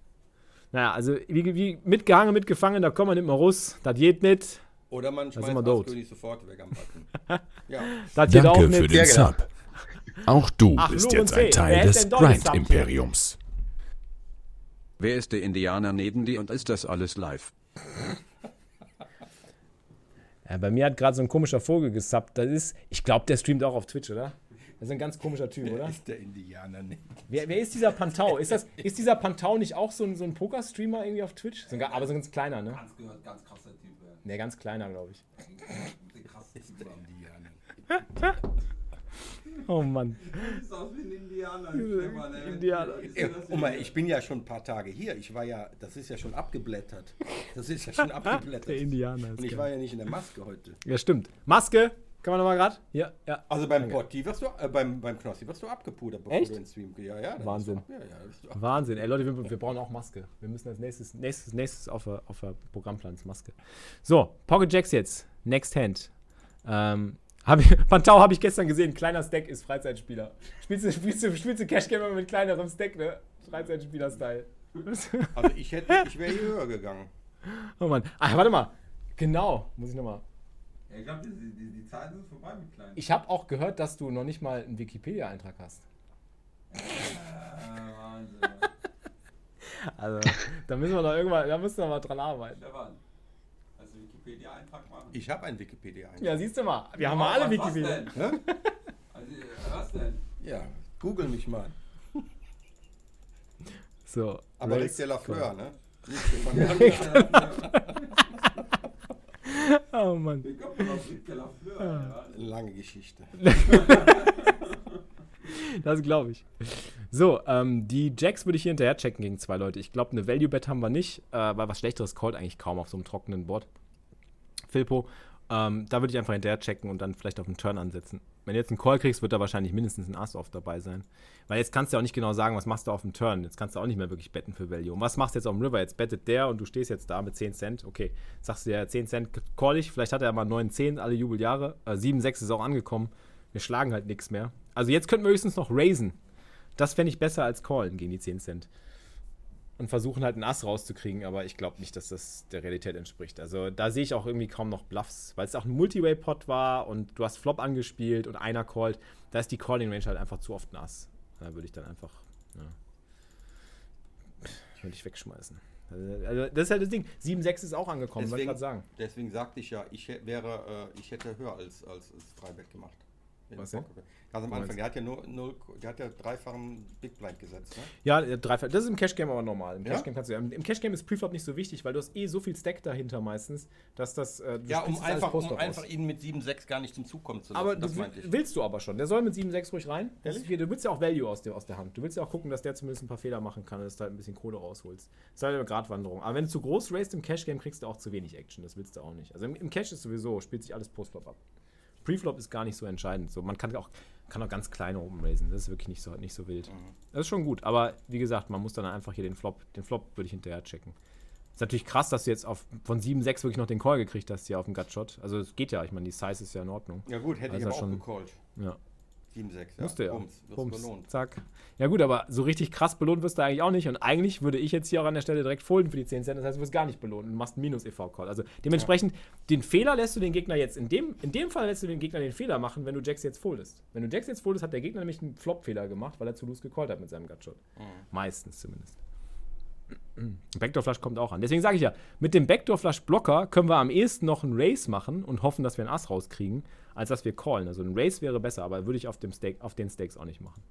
Naja, also wie, wie mitgehangen, mitgefangen, da kommt man nicht mehr raus. Das geht nicht. Oder man schmeißt König sofort weg am Button. ja. Das geht Danke auch für den Sub. Auch du Ach, bist jetzt ein Teil des Grind-Imperiums. Wer ist der Indianer neben dir und ist das alles live? Ja, bei mir hat gerade so ein komischer Vogel gesubbt. Das ist, ich glaube, der streamt auch auf Twitch, oder? Das ist ein ganz komischer Typ, wer oder? ist der Indianer nicht? Wer, wer ist dieser Pantau? Ist, das, ist dieser Pantau nicht auch so ein, so ein Poker-Streamer irgendwie auf Twitch? So ein, aber so ein ganz kleiner, ne? Ganz, ganz krasser Typ, ja. Ne, ganz kleiner, glaube ich. Der krasseste Indianer. Oh Mann. Du siehst aus wie ein Indianer. Indianer. Indianer. ich bin ja schon ein paar Tage hier. Ich war ja, das ist ja schon abgeblättert. Das ist ja schon abgeblättert. Der Indianer. Und ich geil. war ja nicht in der Maske heute. Ja, stimmt. Maske, kann man nochmal gerade? Ja, ja. Also beim Porti wirst du, äh, beim, beim Knossi wirst du abgepudert, bevor Echt? du ins Stream. Ja, ja. Wahnsinn. Auch, ja, ja, Wahnsinn. Ey Leute, wir, wir, brauchen auch Maske. Wir müssen als nächstes, nächstes, nächstes auf der, auf der Programmplan Maske. So, Pocket Jacks jetzt. Next Hand. Ähm, hab ich, Pantau habe ich gestern gesehen. Kleiner Stack ist Freizeitspieler. Spielst du, spielst du, spielst du Cash Gamer mit kleinerem Stack, ne? Freizeitspieler-Style. Also ich hätte, ich wäre hier höher gegangen. Oh Mann. Ach, warte mal. Genau, muss ich nochmal. Ja, ich glaube, die, die, die Zeiten sind vorbei mit kleinen. Ich habe auch gehört, dass du noch nicht mal einen Wikipedia-Eintrag hast. also, da müssen wir noch irgendwann, da müssen wir mal dran arbeiten. Stefan, hast du Wikipedia-Eintrag? Ich habe einen Wikipedia-Eintrag. Ja, siehst du mal, wir haben mal alle Wikipedia. Was denn? also, was denn? Ja, google mich mal. So. Aber Rick de la Fleur, ne? oh Mann. Lange Geschichte. das glaube ich. So, ähm, die Jacks würde ich hier hinterher checken gegen zwei Leute. Ich glaube, eine Value-Bet haben wir nicht, äh, weil was Schlechteres callt eigentlich kaum auf so einem trockenen Board. Filpo, ähm, da würde ich einfach hinterher checken und dann vielleicht auf einen Turn ansetzen. Wenn du jetzt einen Call kriegst, wird da wahrscheinlich mindestens ein Ass off dabei sein. Weil jetzt kannst du ja auch nicht genau sagen, was machst du auf dem Turn. Jetzt kannst du auch nicht mehr wirklich betten für Value. Und was machst du jetzt auf dem River? Jetzt bettet der und du stehst jetzt da mit 10 Cent. Okay, sagst du ja 10 Cent call ich. Vielleicht hat er mal 9, 10 alle Jubeljahre. Äh, 7, 6 ist auch angekommen. Wir schlagen halt nichts mehr. Also jetzt könnten wir höchstens noch raisen. Das fände ich besser als callen gegen die 10 Cent und versuchen halt einen Ass rauszukriegen, aber ich glaube nicht, dass das der Realität entspricht. Also da sehe ich auch irgendwie kaum noch Bluffs, weil es auch ein Multiway-Pot war und du hast Flop angespielt und einer callt. Da ist die Calling Range halt einfach zu oft ein Ass. Da würde ich dann einfach, ja, würde ich wegschmeißen. Also, das ist halt das Ding. 7-6 ist auch angekommen, soll ich gerade sagen. Deswegen sagte ich ja, ich wäre, äh, ich hätte höher als, als, als Freibett gemacht. Was denn? Ganz am Anfang, der hat ja nur null, der hat ja dreifachen Big Blind gesetzt, ne? Ja, dreifach. Das ist im Cash Game aber normal. Im Cash Game kannst du Im Cash Game ist Preflop nicht so wichtig, weil du hast eh so viel Stack dahinter meistens, dass das. Äh, ja, um einfach, um einfach ihn mit 7-6 gar nicht zum Zug kommen zu lassen. Aber das willst du aber schon. Der soll mit 7-6 ruhig rein. Ist, du willst ja auch Value aus der, aus der Hand. Du willst ja auch gucken, dass der zumindest ein paar Fehler machen kann, dass du halt ein bisschen Kohle rausholst. Das ist halt eine Gratwanderung. Aber wenn du zu groß raced im Cash Game, kriegst du auch zu wenig Action. Das willst du auch nicht. Also im, im Cash ist sowieso, spielt sich alles Postflop ab. Preflop ist gar nicht so entscheidend. So, man kann auch, kann auch ganz kleine Open raisen. Das ist wirklich nicht so, nicht so wild. Mhm. Das ist schon gut. Aber wie gesagt, man muss dann einfach hier den Flop, den Flop würde ich hinterher checken. Ist natürlich krass, dass du jetzt auf, von 7-6 wirklich noch den Call gekriegt hast hier auf dem Gutshot. Also es geht ja, ich meine, die Size ist ja in Ordnung. Ja gut, hätte also ich aber schon, auch gecallt. Ja. 7-6, ja. Musste ja. Bums, Bums, belohnt. Zack. Ja gut, aber so richtig krass belohnt wirst du eigentlich auch nicht. Und eigentlich würde ich jetzt hier auch an der Stelle direkt folden für die 10 Cent. Das heißt, du wirst gar nicht belohnt und machst einen Minus-EV-Call. Also dementsprechend, ja. den Fehler lässt du den Gegner jetzt, in dem, in dem Fall lässt du den Gegner den Fehler machen, wenn du Jacks jetzt foldest. Wenn du Jacks jetzt foldest, hat der Gegner nämlich einen Flop-Fehler gemacht, weil er zu loose gecallt hat mit seinem Gutshot. Mhm. Meistens zumindest. Backdoor Flush kommt auch an. Deswegen sage ich ja, mit dem Backdoor Flush Blocker können wir am ehesten noch einen Race machen und hoffen, dass wir einen Ass rauskriegen, als dass wir callen. Also ein Race wäre besser, aber würde ich auf, dem Stake, auf den Stakes auch nicht machen.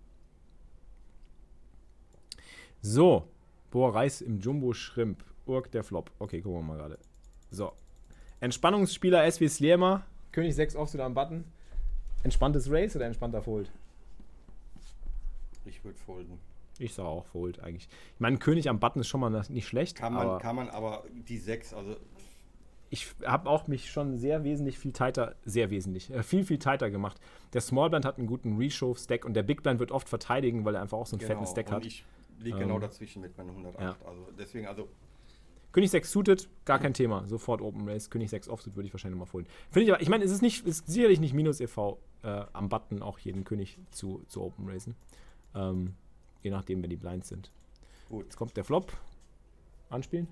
So, Boah, Reis im Jumbo Shrimp. Urk der Flop. Okay, gucken wir mal gerade. So. Entspannungsspieler SW Sliemer. König 6 Offsuit am Button. Entspanntes Race oder entspannter Fold? Ich würde folden. Ich sage auch Fold eigentlich. Ich meine, König am Button ist schon mal nicht schlecht. Kann man, aber kann man aber die 6, also. Ich habe auch mich schon sehr wesentlich viel tighter, sehr wesentlich, äh, viel, viel tighter gemacht. Der Small Blind hat einen guten Reshove-Stack und der Big Blind wird oft verteidigen, weil er einfach auch so einen genau, fetten Stack hat. Ich liege genau ähm, genau dazwischen mit meinen 108. Ja. Also deswegen, also. König 6 suited, gar kein Thema. Sofort Open Race. König 6 Offsuit würde ich wahrscheinlich mal folgen. Finde ich aber, ich meine, es ist nicht, ist sicherlich nicht minus EV äh, am Button auch jeden König zu, zu Open Racen. Ähm, Je nachdem, wenn die blind sind. Gut. Jetzt kommt der Flop. Anspielen?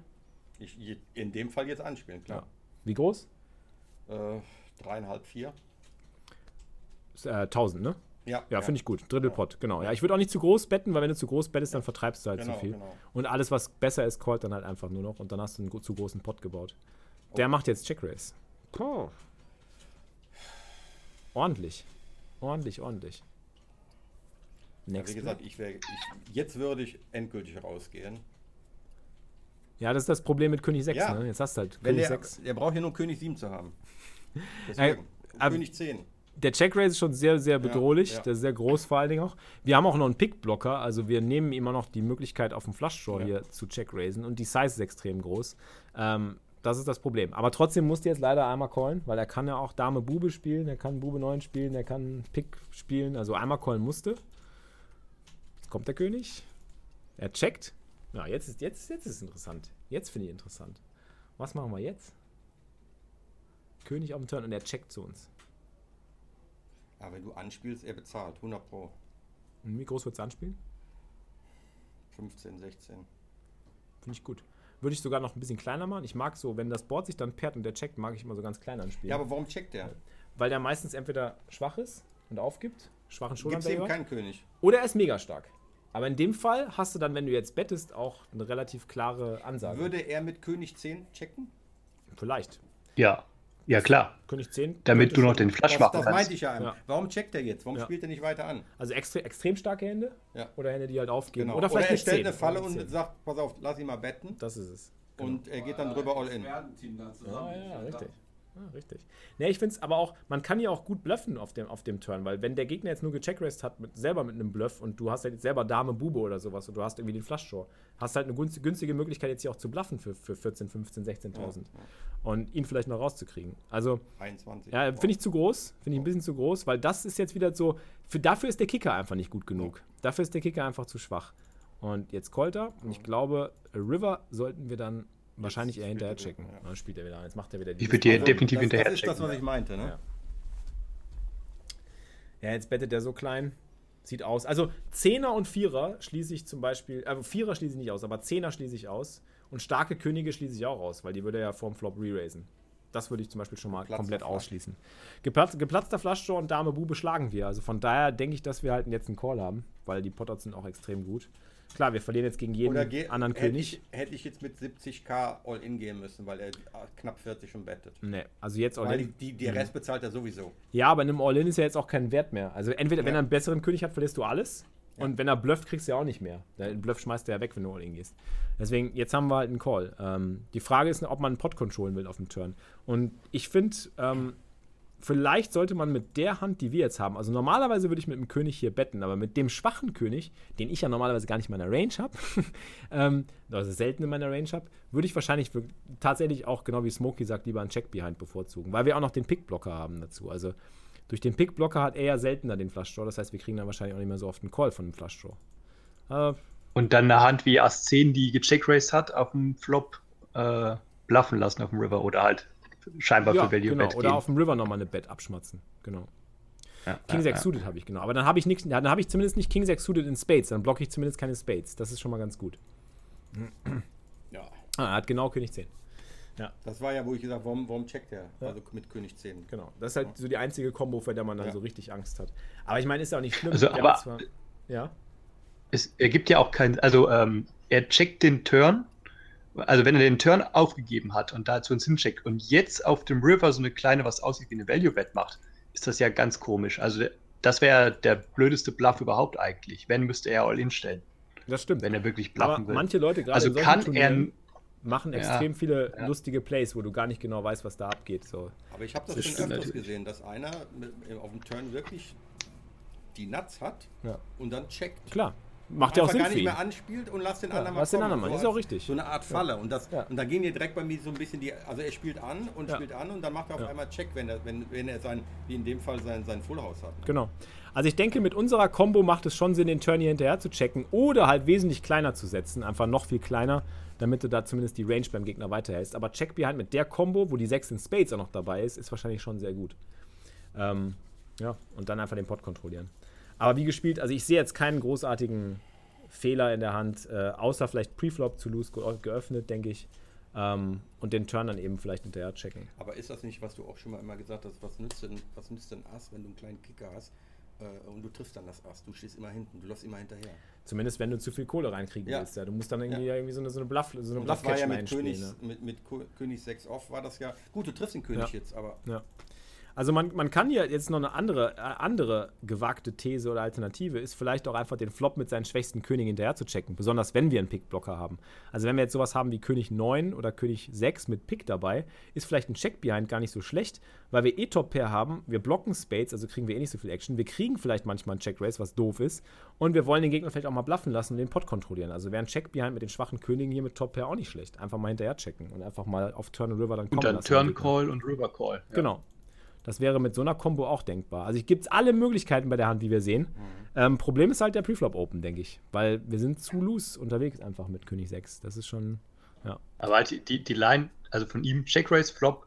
Ich, in dem Fall jetzt anspielen, klar. Ja. Wie groß? Äh, dreieinhalb, vier. Äh, 1000, ne? Ja. Ja, finde ich gut. Drittel Pot, genau. Ja, ich würde auch nicht zu groß betten, weil wenn du zu groß bettest, dann vertreibst du halt genau, zu viel. Genau. Und alles, was besser ist, callt dann halt einfach nur noch und dann hast du einen zu großen Pot gebaut. Der oh. macht jetzt Check Race. Oh. Ordentlich. Ordentlich, ordentlich. Ja, wie gesagt, ich wär, ich, jetzt würde ich endgültig rausgehen. Ja, das ist das Problem mit König 6. Ja. Ne? Jetzt hast du halt Wenn König der, 6. Der braucht ja nur König 7 zu haben. Deswegen. Ja, König 10. Der Check Race ist schon sehr, sehr bedrohlich. Ja, ja. Der ist sehr groß vor allen Dingen auch. Wir haben auch noch einen Pick-Blocker. Also wir nehmen immer noch die Möglichkeit, auf dem Flush Draw hier zu Check Raisen. Und die Size ist extrem groß. Ähm, das ist das Problem. Aber trotzdem musst du jetzt leider einmal callen, weil er kann ja auch Dame Bube spielen, er kann Bube 9 spielen, er kann Pick spielen. Also einmal callen musste kommt der König. Er checkt. Ja, jetzt ist, jetzt, jetzt ist es interessant. Jetzt finde ich interessant. Was machen wir jetzt? König auf dem Turn und er checkt zu uns. Ja, wenn du anspielst, er bezahlt. 100 Pro. Und wie groß wird es anspielen? 15, 16. Finde ich gut. Würde ich sogar noch ein bisschen kleiner machen. Ich mag so, wenn das Board sich dann pairt und der checkt, mag ich immer so ganz klein anspielen. Ja, aber warum checkt der? Weil der meistens entweder schwach ist und aufgibt, schwachen Schultern. Gibt eben keinen König. Oder er ist mega stark. Aber in dem Fall hast du dann, wenn du jetzt bettest, auch eine relativ klare Ansage. Würde er mit König 10 checken? Vielleicht. Ja. Ja, klar. König 10. Damit du noch den Flash machen das kannst. Das meinte ich ja, ja. Warum checkt er jetzt? Warum ja. spielt er nicht weiter an? Also extre extrem starke Hände? Ja. Oder Hände, die halt aufgehen? Genau. Oder vielleicht Oder er stellt 10. eine Falle und sagt, pass auf, lass ihn mal betten. Das ist es. Genau. Und er geht dann drüber all in. Ja, ja, richtig. Ah, richtig. Ne, ich finde es aber auch, man kann ja auch gut bluffen auf dem, auf dem Turn, weil wenn der Gegner jetzt nur gecheckrest hat, mit, selber mit einem Bluff und du hast halt jetzt selber Dame Bube oder sowas und du hast irgendwie den Flush-Draw, hast halt eine günstige Möglichkeit jetzt hier auch zu bluffen für, für 14, 15, 16.000 ja, und ihn vielleicht noch rauszukriegen. Also, 21. Ja, finde ich zu groß, finde ich ein bisschen zu groß, weil das ist jetzt wieder so, für, dafür ist der Kicker einfach nicht gut genug. Dafür ist der Kicker einfach zu schwach. Und jetzt Kolter und ich glaube, River sollten wir dann Wahrscheinlich eher hinterher checken. Ja. Dann spielt er wieder. Jetzt macht er wieder die. Ich würde dir definitiv hinterher checken. Das ist das, was ich meinte, ne? Ja. ja, jetzt bettet er so klein. Sieht aus. Also Zehner und Vierer schließe ich zum Beispiel, äh, Vierer schließe ich nicht aus, aber Zehner schließe ich aus. Und starke Könige schließe ich auch aus, weil die würde er ja vorm Flop re-raisen. Das würde ich zum Beispiel schon mal Geplatzter komplett Flash. ausschließen. Geplatz, geplatzter Flushdraw und Dame Bube schlagen wir. Also von daher denke ich, dass wir halt jetzt einen Call haben, weil die Potters sind auch extrem gut. Klar, wir verlieren jetzt gegen jeden anderen hätte König. Ich, hätte ich jetzt mit 70k All-In gehen müssen, weil er knapp 40 schon bettet. Nee, also jetzt All-In. Weil die, die, Rest bezahlt er sowieso. Ja, aber in einem All-In ist ja jetzt auch kein Wert mehr. Also entweder, ja. wenn er einen besseren König hat, verlierst du alles. Ja. Und wenn er blufft, kriegst du ja auch nicht mehr. Der Bluff schmeißt er ja weg, wenn du All-In gehst. Deswegen, jetzt haben wir halt einen Call. Ähm, die Frage ist, ob man einen Pot controllen will auf dem Turn. Und ich finde, ähm, vielleicht sollte man mit der Hand, die wir jetzt haben, also normalerweise würde ich mit dem König hier betten, aber mit dem schwachen König, den ich ja normalerweise gar nicht in meiner Range habe, ähm, also selten in meiner Range habe, würde ich wahrscheinlich tatsächlich auch, genau wie Smokey sagt, lieber einen Check-Behind bevorzugen, weil wir auch noch den Pick-Blocker haben dazu. Also Durch den Pickblocker hat er ja seltener den Flush-Draw. Das heißt, wir kriegen dann wahrscheinlich auch nicht mehr so oft einen Call von dem Flush-Draw. Äh, und dann eine Hand wie Ass 10, die gecheckraced hat, auf dem Flop äh, bluffen lassen auf dem River oder halt scheinbar ja, für Value genau. Bet Oder auf dem River nochmal eine Bet abschmatzen. Genau. Ja, King 6 ja, Suited habe ich, genau. Aber dann habe ich, dann hab ich zumindest nicht King 6 Suited in Spades. Dann blocke ich zumindest keine Spades. Das ist schon mal ganz gut. Ja. Ah, er hat genau König 10. Ja. Das war ja, wo ich gesagt habe, warum, warum checkt er? Ja. Also mit König 10. Genau. Das ist halt so die einzige Kombo, vor der man dann ja. so richtig Angst hat. Aber ich meine, ist ja auch nicht schlimm. Also, aber zwar, ja. Es ergibt ja auch keinen, also ähm, er checkt den Turn, also wenn er den Turn aufgegeben hat und dazu einen Sim checkt und jetzt auf dem River so eine kleine, was aussieht wie eine Value-Bet macht, ist das ja ganz komisch. Also das wäre der blödeste Bluff überhaupt eigentlich. Wenn, müsste er All-In stellen. Das stimmt. Wenn er wirklich bluffen Aber will. manche Leute gerade also kann er machen extrem ja, viele ja. lustige Plays, wo du gar nicht genau weißt, was da abgeht. So. Aber ich habe das, das schon öfters natürlich. gesehen, dass einer auf dem Turn wirklich die Nuts hat ja. und dann checkt. Klar. Macht ja auch Sinn. gar nicht mehr anspielt und lass den anderen mal. Lass den anderen mal, so ist auch richtig. So eine Art Falle. Und, das, und da gehen hier direkt bei mir so ein bisschen die. Also er spielt an und spielt an und dann macht er auf einmal Check, wenn er, wenn, wenn er sein, wie in dem Fall sein, sein Full House hat. Genau. Also ich denke, mit unserer Combo macht es schon Sinn, den Turn hier hinterher zu checken oder halt wesentlich kleiner zu setzen. Einfach noch viel kleiner damit du da zumindest die Range beim Gegner weiterhältst. Aber Check Behind mit der Combo, wo die 6 in Spades auch noch dabei ist, ist wahrscheinlich schon sehr gut. Ähm, ja, und dann einfach den Pot kontrollieren. Aber wie gespielt, also ich sehe jetzt keinen großartigen Fehler in der Hand, äh, außer vielleicht Preflop zu Loose geöffnet, denke ich. Ähm, und den Turn dann eben vielleicht hinterher checken. Aber ist das nicht, was du auch schon mal immer gesagt hast, was nützt denn, was nützt denn Ass, wenn du einen kleinen Kicker hast äh, und du triffst dann das Ass, du stehst immer hinten, du läufst immer hinterher. Zumindest wenn du zu viel Kohle reinkriegen ja. willst. Ja. Du musst dann irgendwie, ja. irgendwie so eine, so eine Bluff, so eine Bluff ja mit, König, ne? mit, mit König 6 off war das ja. Gut, du triffst den König jetzt, aber. Ja. Also man, man kann ja jetzt noch eine andere, äh, andere gewagte These oder Alternative ist vielleicht auch einfach den Flop mit seinen schwächsten Königen hinterher zu checken, besonders wenn wir einen Pickblocker haben. Also wenn wir jetzt sowas haben wie König 9 oder König 6 mit Pick dabei, ist vielleicht ein Check-Behind gar nicht so schlecht, weil wir eh Top-Pair haben, wir blocken Spades, also kriegen wir eh nicht so viel Action, wir kriegen vielleicht manchmal einen Check-Race, was doof ist, und wir wollen den Gegner vielleicht auch mal bluffen lassen und den Pot kontrollieren. Also wäre ein Check-Behind mit den schwachen Königen hier mit Top-Pair auch nicht schlecht. Einfach mal hinterher checken und einfach mal auf Turn und River dann kommen Und dann Turn-Call und River-Call. Ja. Genau. Das wäre mit so einer Combo auch denkbar. Also gibt es alle Möglichkeiten bei der Hand, wie wir sehen. Mhm. Ähm, Problem ist halt der Preflop Open, denke ich. Weil wir sind zu loose unterwegs einfach mit König 6. Das ist schon, ja. Aber halt die, die Line, also von ihm, Check Race, Flop,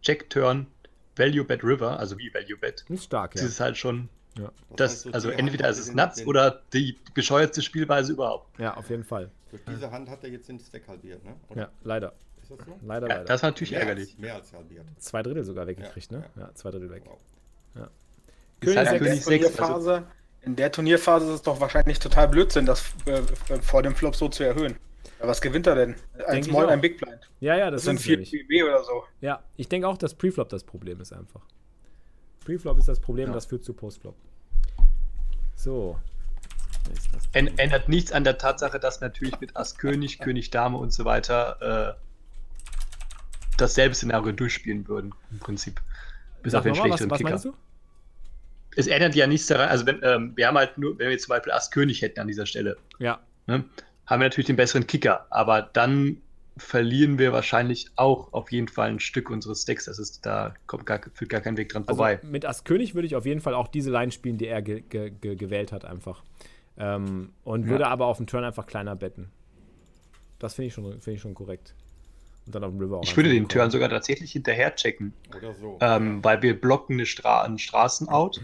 Check Turn, Value Bet River, also wie Value Bet. Ist stark, ja. Das ist halt schon, ja. das, also entweder ist es Nuts oder die bescheuertste Spielweise überhaupt. Ja, auf jeden Fall. Durch diese Hand hat er jetzt den Stack halbiert, ne? Oder? Ja, leider das so? Leider, ja, leider. Das ist natürlich mehr ärgerlich. Als, mehr als halbiert. Zwei Drittel sogar weggekriegt, ja, ne? Ja. ja, zwei Drittel weg. Wow. Ja. König, halt König 6, also in der Turnierphase ist es doch wahrscheinlich total Blödsinn, das äh, vor dem Flop so zu erhöhen. Ja, was gewinnt er denn? Ein Small, ein Big Blind. Ja, ja, das, das sind 4 BB oder so. Ja, ich denke auch, dass Preflop das Problem ist einfach. Preflop ist das Problem, ja. das führt zu Postflop. So. Ändert nichts an der Tatsache, dass natürlich mit Ass König, König Dame und so weiter äh, dasselbe Szenario durchspielen würden, im Prinzip. Bis Sag auf den schlechteren was, was Kicker. Du? Es ändert ja nichts daran, also wenn, ähm, wir haben halt nur, wenn wir zum Beispiel Ass König hätten an dieser Stelle, ja. ne, haben wir natürlich den besseren Kicker, aber dann verlieren wir wahrscheinlich auch auf jeden Fall ein Stück unseres Decks. Das ist, da kommt gar, führt gar kein Weg dran also vorbei. Mit Ass König würde ich auf jeden Fall auch diese Line spielen, die er ge ge ge gewählt hat, einfach. Ähm, und ja. würde aber auf dem Turn einfach kleiner betten. Das finde ich, schon, find ich schon korrekt. Und dann auf dem River auch Ich würde den Turn sogar tatsächlich hinterher checken. Oder so. Ähm, weil wir blocken eine Stra einen Straßenout.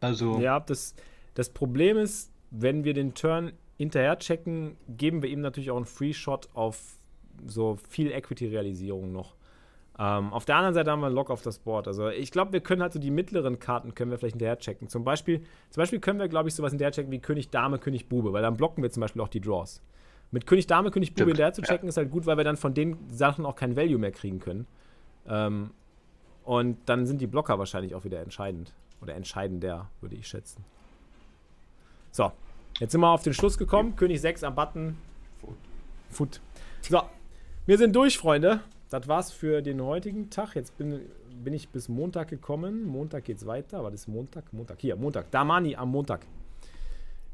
Also. Ja, das, das Problem ist, wenn wir den Turn hinterher checken, geben wir ihm natürlich auch einen Free Shot auf so viel Equity-Realisierung noch. Ähm, auf der anderen Seite haben wir einen Lock auf das Board. Also ich glaube, wir können halt so die mittleren Karten können wir vielleicht hinterher checken. Zum Beispiel, zum Beispiel können wir, glaube ich, sowas hinterher checken wie König Dame, König Bube, weil dann blocken wir zum Beispiel auch die Draws. Mit König Dame, König Bube hinterher zu checken, ja. ist halt gut, weil wir dann von den Sachen auch kein Value mehr kriegen können. Ähm, und dann sind die Blocker wahrscheinlich auch wieder entscheidend. Oder entscheidender, würde ich schätzen. So, jetzt sind wir auf den Schluss gekommen. König 6 am Button. Foot. Foot. So, wir sind durch, Freunde. Das war's für den heutigen Tag. Jetzt bin, bin ich bis Montag gekommen. Montag geht's weiter. Was ist Montag? Montag. Hier, Montag. Damani am Montag.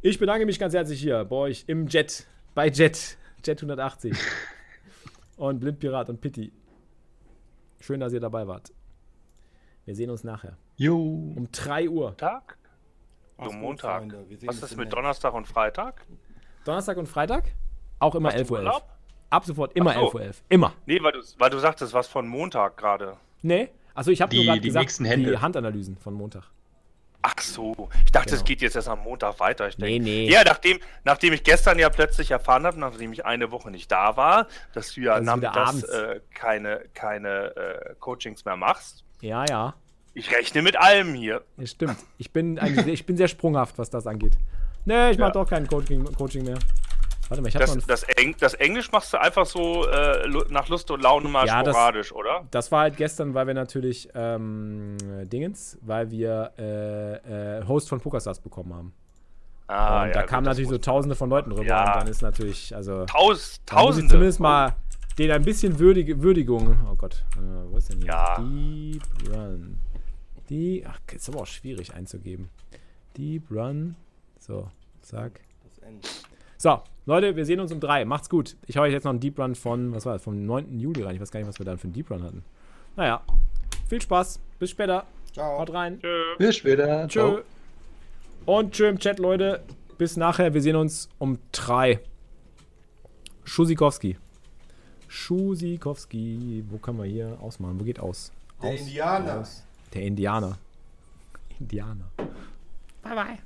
Ich bedanke mich ganz herzlich hier bei euch im Jet bei Jet. Jet 180. und Blindpirat und Pitti. Schön, dass ihr dabei wart. Wir sehen uns nachher. Jo. Um 3 Uhr. Tag? So Montag. Was ist mit Donnerstag und Freitag? Donnerstag und Freitag? Auch immer 11.11 Uhr. 11. Ab sofort immer so. 11.11 Uhr. 11. Immer. Nee, weil du, weil du sagtest, was von Montag gerade. Nee. Also ich habe nur gerade gesagt, die Handanalysen von Montag. Ach so, ich dachte, genau. es geht jetzt erst am Montag weiter. Ich denke, nee, nee. Ja, nachdem, nachdem ich gestern ja plötzlich erfahren habe, nachdem ich eine Woche nicht da war, dass du ja nachmittags äh, keine, keine äh, Coachings mehr machst. Ja, ja. Ich rechne mit allem hier. Ja, stimmt. Ich bin, ich bin sehr sprunghaft, was das angeht. Nee, ich ja. mache doch kein Coaching, Coaching mehr. Warte mal, ich habe das, das, Eng das, Englisch machst du einfach so äh, nach Lust und Laune mal ja, sporadisch, das, oder? Das war halt gestern, weil wir natürlich ähm, Dingens, weil wir äh, äh, Host von PokerStars bekommen haben. Ah, und ja, da kamen natürlich so Tausende von Leuten rüber ja. und dann ist natürlich, also. Taus Tausende. zumindest mal denen ein bisschen Würdig Würdigung. Oh Gott, äh, wo ist denn hier? Ja. Deep Run. Die, ach, ist aber auch schwierig einzugeben. Deep Run. So, zack. Das Ende. So, Leute, wir sehen uns um drei. Macht's gut. Ich hau euch jetzt noch einen Deep Run von, was war das, vom 9. Juli rein. Ich weiß gar nicht, was wir dann für einen Deep Run hatten. Naja, viel Spaß. Bis später. Ciao. Haut rein. Tschö. Bis später. Tschö. Ciao. Und tschö im Chat, Leute. Bis nachher. Wir sehen uns um drei. Schusikowski. Schusikowski. Wo kann man hier ausmachen? Wo geht aus? Der aus, Indianer. Aus. Der Indianer. Indianer. Bye, bye.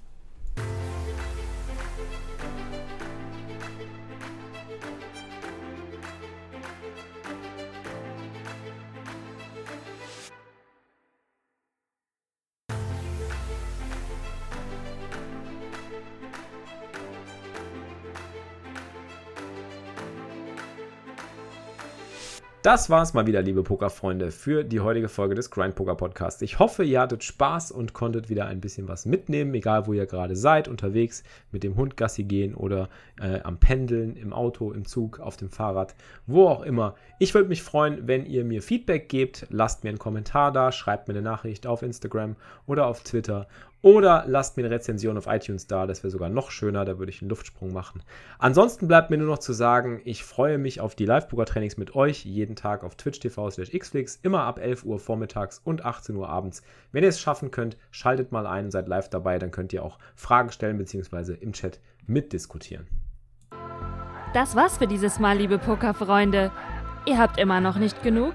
Das war's mal wieder, liebe Pokerfreunde, für die heutige Folge des Grind Poker Podcasts. Ich hoffe, ihr hattet Spaß und konntet wieder ein bisschen was mitnehmen, egal wo ihr gerade seid, unterwegs, mit dem Hund Gassi gehen oder äh, am Pendeln, im Auto, im Zug, auf dem Fahrrad, wo auch immer. Ich würde mich freuen, wenn ihr mir Feedback gebt. Lasst mir einen Kommentar da, schreibt mir eine Nachricht auf Instagram oder auf Twitter oder lasst mir eine Rezension auf iTunes da, das wäre sogar noch schöner, da würde ich einen Luftsprung machen. Ansonsten bleibt mir nur noch zu sagen, ich freue mich auf die Live-Poker-Trainings mit euch, jeden Tag auf Twitch TV slash xflix, immer ab 11 Uhr vormittags und 18 Uhr abends. Wenn ihr es schaffen könnt, schaltet mal ein und seid live dabei, dann könnt ihr auch Fragen stellen bzw. im Chat mitdiskutieren. Das war's für dieses Mal, liebe Pokerfreunde. Ihr habt immer noch nicht genug?